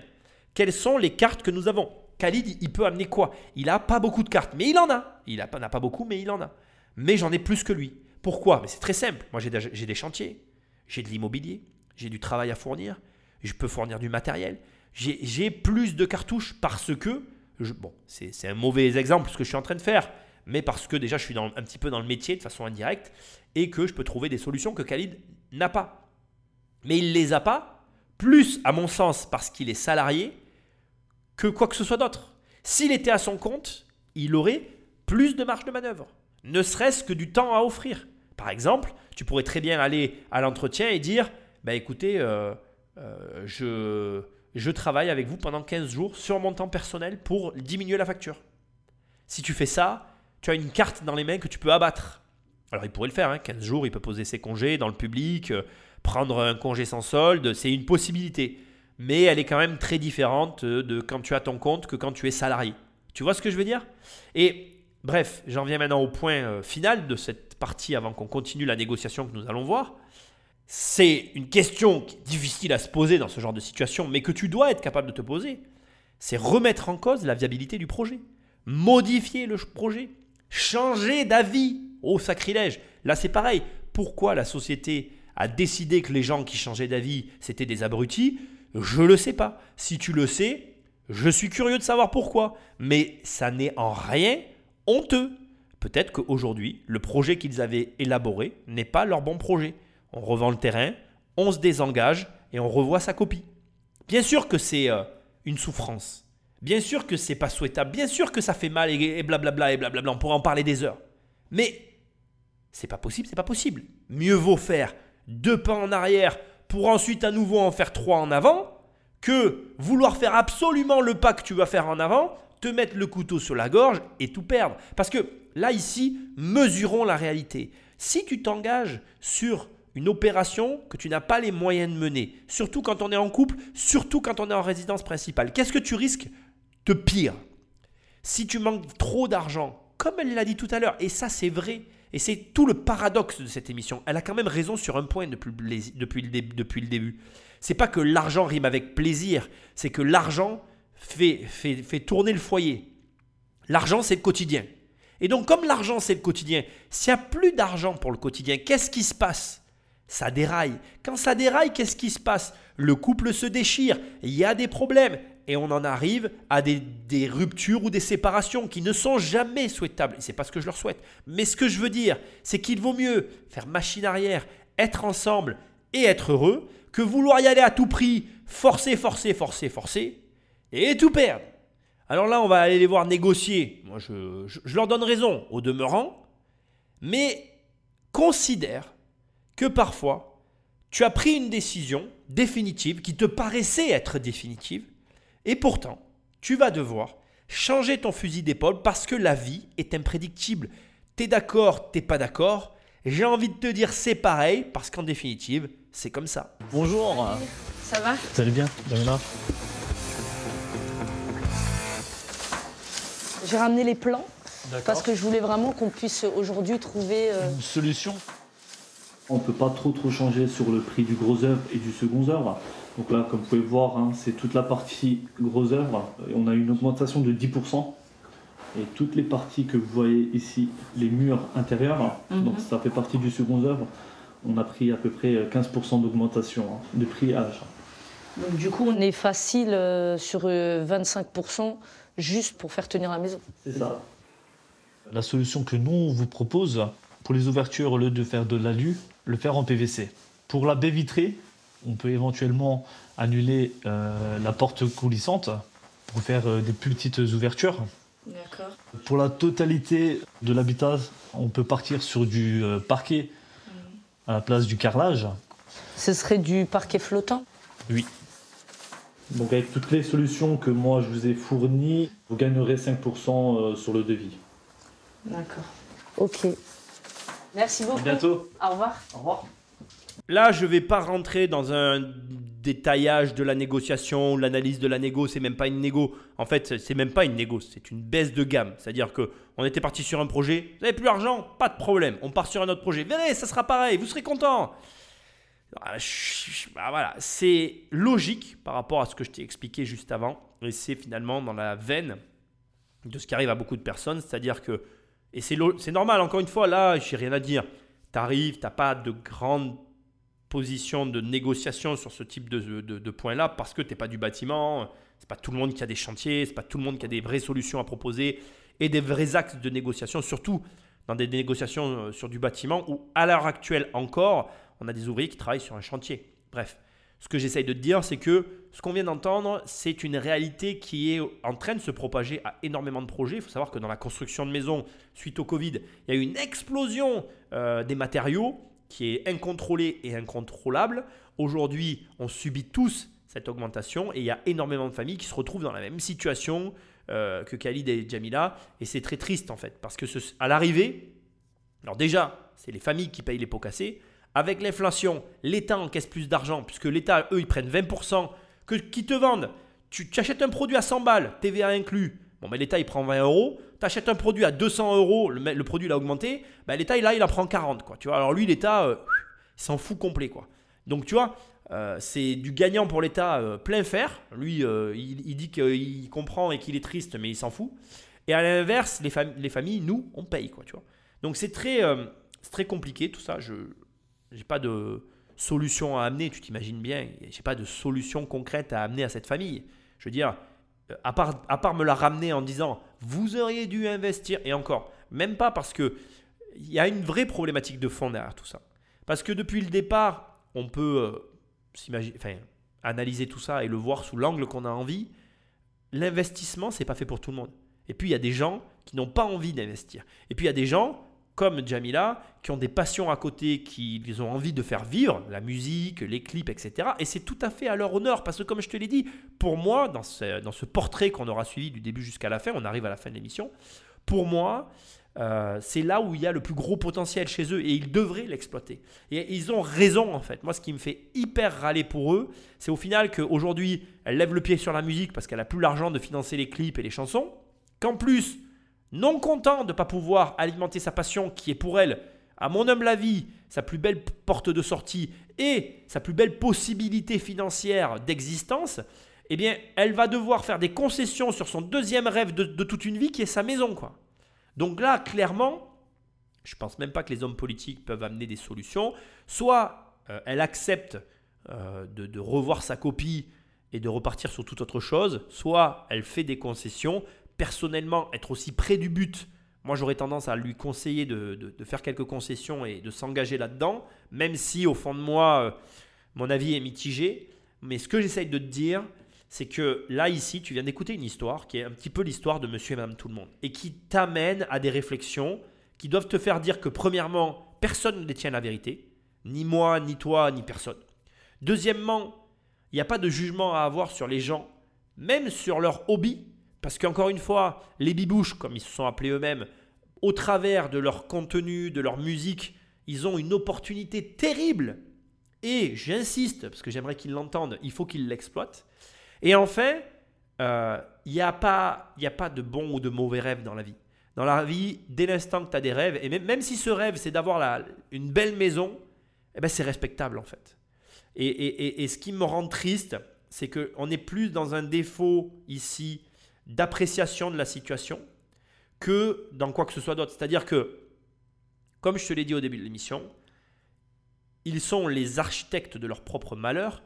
Quelles sont les cartes que nous avons? Khalid, il peut amener quoi? Il n'a pas beaucoup de cartes, mais il en a. Il n'a pas, beaucoup, mais il en a. Mais j'en ai plus que lui. Pourquoi? Mais c'est très simple. Moi, j'ai des chantiers, j'ai de l'immobilier, j'ai du travail à fournir, je peux fournir du matériel. J'ai plus de cartouches parce que, bon, c'est un mauvais exemple ce que je suis en train de faire, mais parce que déjà je suis un petit peu dans le métier de façon indirecte et que je peux trouver des solutions que Khalid n'a pas. Mais il les a pas, plus à mon sens parce qu'il est salarié, que quoi que ce soit d'autre. S'il était à son compte, il aurait plus de marge de manœuvre, ne serait-ce que du temps à offrir. Par exemple, tu pourrais très bien aller à l'entretien et dire bah écoutez, euh, euh, je, je travaille avec vous pendant 15 jours sur mon temps personnel pour diminuer la facture. Si tu fais ça, tu as une carte dans les mains que tu peux abattre. Alors il pourrait le faire, 15 hein. jours, il peut poser ses congés dans le public, euh, prendre un congé sans solde, c'est une possibilité mais elle est quand même très différente de quand tu as ton compte que quand tu es salarié. Tu vois ce que je veux dire? Et bref, j'en viens maintenant au point final de cette partie avant qu'on continue la négociation que nous allons voir. C'est une question difficile à se poser dans ce genre de situation, mais que tu dois être capable de te poser. C'est remettre en cause la viabilité du projet, modifier le projet, changer d'avis. Oh sacrilège Là c'est pareil. Pourquoi la société a décidé que les gens qui changeaient d'avis, c'était des abrutis? Je le sais pas. Si tu le sais, je suis curieux de savoir pourquoi. Mais ça n'est en rien honteux. Peut-être qu'aujourd'hui, le projet qu'ils avaient élaboré n'est pas leur bon projet. On revend le terrain, on se désengage et on revoit sa copie. Bien sûr que c'est euh, une souffrance. Bien sûr que c'est pas souhaitable. Bien sûr que ça fait mal et blablabla et blablabla. On pourrait en parler des heures. Mais c'est pas possible, c'est pas possible. Mieux vaut faire deux pas en arrière pour ensuite à nouveau en faire trois en avant, que vouloir faire absolument le pas que tu vas faire en avant, te mettre le couteau sur la gorge et tout perdre. Parce que là, ici, mesurons la réalité. Si tu t'engages sur une opération que tu n'as pas les moyens de mener, surtout quand on est en couple, surtout quand on est en résidence principale, qu'est-ce que tu risques de pire? Si tu manques trop d'argent, comme elle l'a dit tout à l'heure, et ça c'est vrai, et c'est tout le paradoxe de cette émission, elle a quand même raison sur un point depuis, depuis le, depuis le début. C'est pas que l'argent rime avec plaisir, c'est que l'argent fait, fait, fait tourner le foyer. L'argent c'est le quotidien. Et donc comme l'argent c'est le quotidien, s'il n'y a plus d'argent pour le quotidien, qu'est-ce qui se passe? Ça déraille. Quand ça déraille, qu'est-ce qui se passe? Le couple se déchire, il y a des problèmes, et on en arrive à des, ruptures ou des séparations qui ne sont jamais souhaitables. C'est pas ce que je leur souhaite. Mais ce que je veux dire, c'est qu'il vaut mieux faire machine arrière, être ensemble et être heureux, que vouloir y aller à tout prix, forcer, forcer, forcer, forcer, et tout perdre. Alors là, on va aller les voir négocier. Moi, je, je leur donne raison au demeurant, mais considère que parfois, tu as pris une décision définitive qui te paraissait être définitive, et pourtant, tu vas devoir changer ton fusil d'épaule parce que la vie est imprédictible. T'es d'accord, t'es pas d'accord? J'ai envie de te dire c'est pareil parce qu'en définitive, c'est comme ça. Bonjour. Ça va? Vous allez bien, Jamila J'ai ramené les plans parce que je voulais vraiment qu'on puisse aujourd'hui trouver euh, une solution. On ne peut pas trop trop changer sur le prix du gros œuvre et du second œuvre. Donc là, comme vous pouvez voir, hein, c'est toute la partie gros œuvre. On a une augmentation de 10%. Et toutes les parties que vous voyez ici, les murs intérieurs, mhm. donc ça fait partie du second œuvre, on a pris à peu près 15% d'augmentation hein, de prix à l'achat. Donc du coup, on est facile euh, sur 25% euh, juste pour faire tenir la maison. C'est ça. La solution que nous, on vous propose, pour les ouvertures, au lieu de faire de l'alu, le faire en PVC. Pour la baie vitrée, on peut éventuellement annuler euh, la porte coulissante pour faire euh, des plus petites ouvertures. D'accord. Pour la totalité de l'habitat, on peut partir sur du euh, parquet à la place du carrelage. Ce serait du parquet flottant? Oui. Donc avec toutes les solutions que moi je vous ai fournies, vous gagnerez 5% sur le devis. D'accord. Ok. Merci beaucoup. À bientôt. Au revoir. Au revoir. Là, je ne vais pas rentrer dans un détaillage de la négociation, l'analyse de la négo, c'est même pas une négo. En fait, c'est même pas une négo, c'est une baisse de gamme. C'est-à-dire que on était parti sur un projet, vous n'avez plus d'argent, pas de problème, on part sur un autre projet. Venez, ça sera pareil, vous serez content. Ah, bah, c'est logique par rapport à ce que je t'ai expliqué juste avant, et c'est finalement dans la veine de ce qui arrive à beaucoup de personnes, c'est-à-dire que, et c'est normal, encore une fois, là, j'ai rien à dire. Tu arrives, tu n'as pas de grande position de négociation sur ce type de, de, points-là parce que tu n'es pas du bâtiment, c'est pas tout le monde qui a des chantiers, c'est pas tout le monde qui a des vraies solutions à proposer et des vrais axes de négociation, surtout dans des négociations euh, sur du bâtiment où à l'heure actuelle encore, on a des ouvriers qui travaillent sur un chantier. Bref, ce que j'essaye de te dire, c'est que ce qu'on vient d'entendre, c'est une réalité qui est en train de se propager à énormément de projets. Il faut savoir que dans la construction de maisons, suite au Covid, il y a eu une explosion euh, des matériaux qui est incontrôlé et incontrôlable. Aujourd'hui, on subit tous cette augmentation et il y a énormément de familles qui se retrouvent dans la même situation euh, que Khalid et Jamila. Et c'est très triste en fait, parce que à l'arrivée, alors déjà, c'est les familles qui payent les pots cassés. Avec l'inflation, l'État encaisse plus d'argent, puisque l'État, eux, ils prennent 20%, que, qui te vendent? Tu, achètes un produit à 100 balles, TVA inclus. Bon, mais l'État, il prend 20 euros tu achètes un produit à 200 euros, le, produit il a augmenté, bah, l'État là il en prend 40 quoi. Tu vois, alors lui l'État euh, il s'en fout complet quoi. Donc tu vois, euh, c'est du gagnant pour l'État euh, plein fer. Lui il, dit qu'il comprend et qu'il est triste mais il s'en fout. Et à l'inverse les, les, familles nous on paye quoi tu vois. Donc c'est très très compliqué tout ça. Je n'ai pas de solution à amener, tu t'imagines bien. J'ai pas de solution concrète à amener à cette famille. Je veux dire à part, à part me la ramener en disant vous auriez dû investir, et encore, même pas parce que il y a une vraie problématique de fond derrière tout ça. Parce que depuis le départ, on peut euh, enfin, analyser tout ça et le voir sous l'angle qu'on a envie. L'investissement, c'est pas fait pour tout le monde. Et puis il y a des gens qui n'ont pas envie d'investir. Et puis il y a des gens comme Jamila, qui ont des passions à côté, qui ils ont envie de faire vivre, la musique, les clips, etc. Et c'est tout à fait à leur honneur, parce que comme je te l'ai dit, pour moi, dans ce, dans ce portrait qu'on aura suivi du début jusqu'à la fin, on arrive à la fin de l'émission, pour moi, euh, c'est là où il y a le plus gros potentiel chez eux et ils devraient l'exploiter. Et ils ont raison en fait. Moi, ce qui me fait hyper râler pour eux, c'est au final qu'aujourd'hui, elle lève le pied sur la musique parce qu'elle a plus l'argent de financer les clips et les chansons. qu'en plus, non content de ne pas pouvoir alimenter sa passion, qui est pour elle, à mon humble avis, sa plus belle porte de sortie et sa plus belle possibilité financière d'existence, eh bien, elle va devoir faire des concessions sur son deuxième rêve de, toute une vie, qui est sa maison, quoi. Donc là, clairement, je ne pense même pas que les hommes politiques peuvent amener des solutions. Soit euh, elle accepte euh, de, de revoir sa copie et de repartir sur toute autre chose, soit elle fait des concessions. Personnellement, être aussi près du but, moi j'aurais tendance à lui conseiller de, de- faire quelques concessions et de s'engager là-dedans, même si au fond de moi, euh, mon avis est mitigé. Mais ce que j'essaye de te dire, c'est que là, ici, tu viens d'écouter une histoire qui est un petit peu l'histoire de monsieur et madame tout le monde et qui t'amène à des réflexions qui doivent te faire dire que, premièrement, personne ne détient la vérité, ni moi, ni toi, ni personne. Deuxièmement, il n'y a pas de jugement à avoir sur les gens, même sur leur hobby, parce qu'encore une fois, les bibouches, comme ils se sont appelés eux-mêmes, au travers de leur contenu, de leur musique, ils ont une opportunité terrible. Et j'insiste, parce que j'aimerais qu'ils l'entendent, il faut qu'ils l'exploitent. Et enfin, euh, il n'y a, pas- a pas de bon ou de mauvais rêve dans la vie. Dans la vie, dès l'instant que tu as des rêves, et même, même si ce rêve, c'est d'avoir une belle maison, eh ben, c'est respectable en fait. Et, et- et- et ce qui me rend triste, c'est qu'on est plus dans un défaut ici d'appréciation de la situation que dans quoi que ce soit d'autre. C'est-à-dire que, comme je te l'ai dit au début de l'émission, ils sont les architectes de leur propre malheur.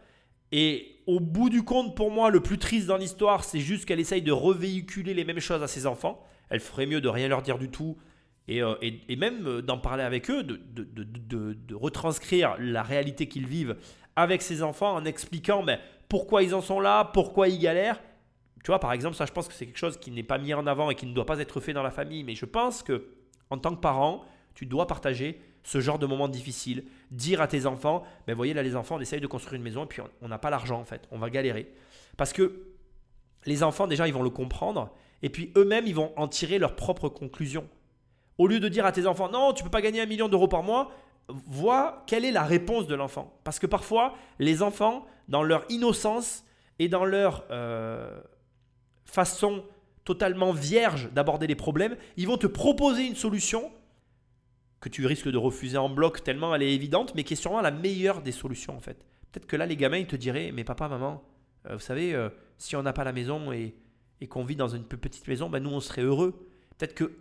Et au bout du compte, pour moi, le plus triste dans l'histoire, c'est juste qu'elle essaye de revéhiculer les mêmes choses à ses enfants. Elle ferait mieux de rien leur dire du tout et, euh, et- même euh, d'en parler avec eux, de- de- de retranscrire la réalité qu'ils vivent avec ses enfants en expliquant ben, pourquoi ils en sont là, pourquoi ils galèrent. Tu vois, par exemple, ça, je pense que c'est quelque chose qui n'est pas mis en avant et qui ne doit pas être fait dans la famille. Mais je pense que, en tant que parent, tu dois partager ce genre de moments difficiles. Dire à tes enfants, ben voyez là les enfants, on essaye de construire une maison et puis on- n'a pas l'argent en fait, on va galérer. Parce que les enfants déjà ils vont le comprendre et puis eux-mêmes ils vont en tirer leurs propres conclusions. Au lieu de dire à tes enfants non, tu peux pas gagner un million d'euros par mois, vois quelle est la réponse de l'enfant. Parce que parfois les enfants, dans leur innocence et dans leur euh, façon totalement vierge d'aborder les problèmes, ils vont te proposer une solution que tu risques de refuser en bloc tellement elle est évidente, mais qui est sûrement la meilleure des solutions en fait. Peut-être que là, les gamins, ils te diraient, mais papa, maman, euh, vous savez, euh, si on n'a pas la maison et, qu'on vit dans une petite maison, ben nous, on serait heureux. Peut-être que,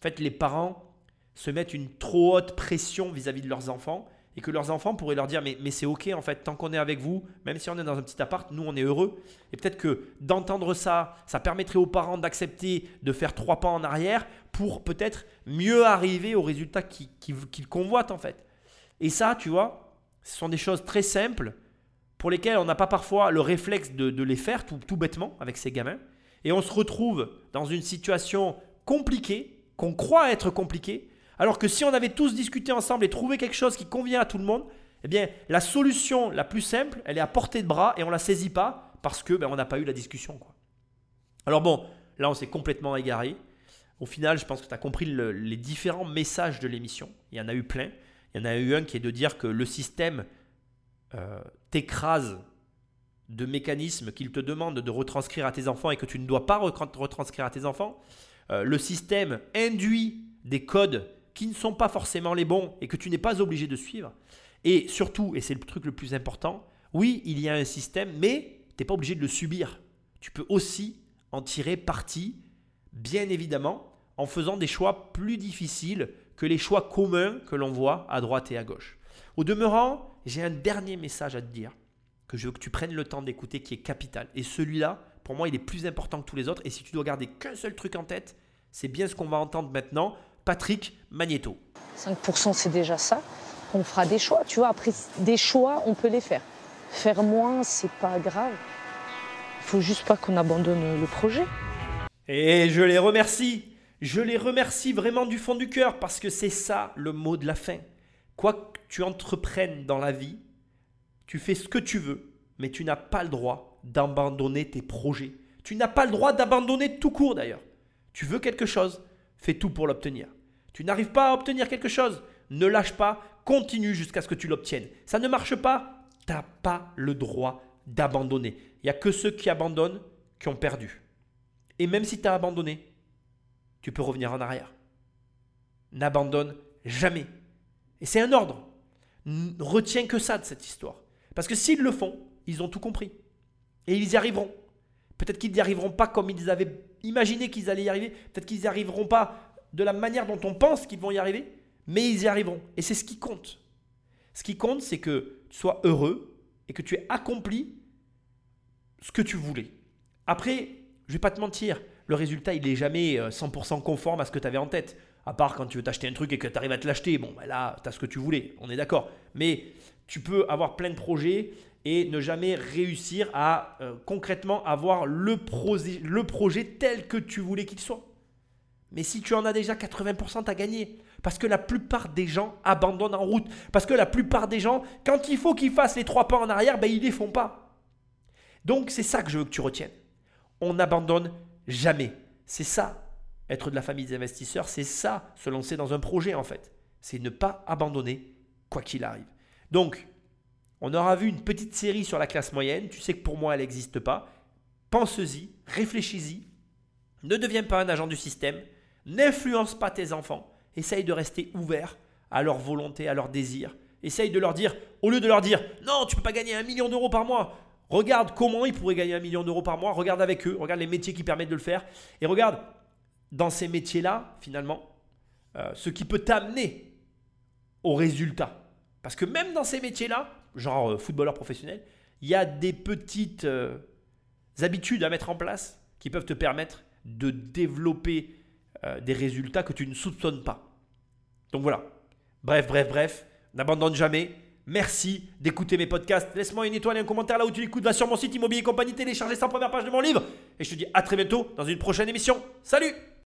fait, les parents se mettent une trop haute pression vis-à-vis de leurs enfants et que leurs enfants pourraient leur dire, mais, mais c'est ok en fait, tant qu'on est avec vous, même si on est dans un petit appart, nous, on est heureux. Et peut-être que d'entendre ça, ça permettrait aux parents d'accepter de faire trois pas en arrière pour peut-être mieux arriver au résultat qu'ils qu'ils convoitent en fait. Et ça, tu vois, ce sont des choses très simples pour lesquelles on n'a pas parfois le réflexe de, de les faire tout, tout bêtement avec ces gamins. Et on se retrouve dans une situation compliquée, qu'on croit être compliquée, alors que si on avait tous discuté ensemble et trouvé quelque chose qui convient à tout le monde, eh bien, la solution la plus simple, elle est à portée de bras et on la saisit pas parce que ben, on n'a pas eu la discussion. Quoi. Alors bon, là on s'est complètement égaré. Au final, je pense que tu as compris le- les différents messages de l'émission. Il y en a eu plein. Il y en a eu un qui est de dire que le système euh, t'écrase de mécanismes qu'il te demande de retranscrire à tes enfants et que tu ne dois pas retranscrire à tes enfants. Euh, le système induit des codes qui ne sont pas forcément les bons et que tu n'es pas obligé de suivre. Et surtout, et c'est le truc le plus important, oui, il y a un système, mais tu n'es pas obligé de le subir. Tu peux aussi en tirer parti, bien évidemment, en faisant des choix plus difficiles que les choix communs que l'on voit à droite et à gauche. Au demeurant, j'ai un dernier message à te dire que je veux que tu prennes le temps d'écouter qui est capital. Et celui-là, pour moi, il est plus important que tous les autres. Et si tu dois garder qu'un seul truc en tête, c'est bien ce qu'on va entendre maintenant. Patrick Magneto. 5% c'est déjà ça. On fera des choix, tu vois. Après, des choix, on peut les faire. Faire moins, c'est pas grave. Il faut juste pas qu'on abandonne le projet. Et je les remercie. Je les remercie vraiment du fond du cœur parce que c'est ça le mot de la fin. Quoi que tu entreprennes dans la vie, tu fais ce que tu veux, mais tu n'as pas le droit d'abandonner tes projets. Tu n'as pas le droit d'abandonner tout court d'ailleurs. Tu veux quelque chose, fais tout pour l'obtenir. Tu n'arrives pas à obtenir quelque chose, ne lâche pas, continue jusqu'à ce que tu l'obtiennes. Ça ne marche pas, tu n'as pas le droit d'abandonner. Il n'y a que ceux qui abandonnent qui ont perdu. Et même si tu as abandonné, tu peux revenir en arrière. N'abandonne jamais. Et c'est un ordre. Retiens que ça de cette histoire. Parce que s'ils le font, ils ont tout compris. Et ils y arriveront. Peut-être qu'ils n'y arriveront pas comme ils avaient imaginé qu'ils allaient y arriver. Peut-être qu'ils n'y arriveront pas de la manière dont on pense qu'ils vont y arriver. Mais ils y arriveront. Et c'est ce qui compte. Ce qui compte, c'est que tu sois heureux et que tu aies accompli ce que tu voulais. Après, je vais pas te mentir, le résultat, il est jamais euh, 100% conforme à ce que tu avais en tête. À part quand tu veux t'acheter un truc et que tu arrives à te l'acheter, bon, bah là, tu as ce que tu voulais, on est d'accord. Mais tu peux avoir plein de projets et ne jamais réussir à euh, concrètement avoir le projet tel que tu voulais qu'il soit. Mais si tu en as déjà 80%, tu as gagné. Parce que la plupart des gens abandonnent en route. Parce que la plupart des gens, quand il faut qu'ils fassent les trois pas en arrière, ben, ils ne les font pas. Donc c'est ça que je veux que tu retiennes. On n'abandonne jamais. C'est ça, être de la famille des investisseurs, c'est ça, se lancer dans un projet en fait. C'est ne pas abandonner quoi qu'il arrive. Donc, on aura vu une petite série sur la classe moyenne. Tu sais que pour moi, elle n'existe pas. Pense-y, réfléchis-y. Ne deviens pas un agent du système. N'influence pas tes enfants. Essaye de rester ouvert à leur volonté, à leurs désirs. Essaye de leur dire, au lieu de leur dire, non, tu peux pas gagner un million d'euros par mois. Regarde comment ils pourraient gagner un million d'euros par mois. Regarde avec eux. Regarde les métiers qui permettent de le faire. Et regarde, dans ces métiers-là, finalement, euh, ce qui peut t'amener au résultat. Parce que même dans ces métiers-là, genre euh, footballeur professionnel, il y a des petites euh, habitudes à mettre en place qui peuvent te permettre de développer euh, des résultats que tu ne soupçonnes pas. Donc voilà. Bref, bref, bref. N'abandonne jamais. Merci d'écouter mes podcasts. Laisse-moi une étoile un commentaire là où tu l'écoutes. Va sur mon site Immobilier compagnie, télécharger sa première page de mon livre. Et je te dis à très bientôt dans une prochaine émission. Salut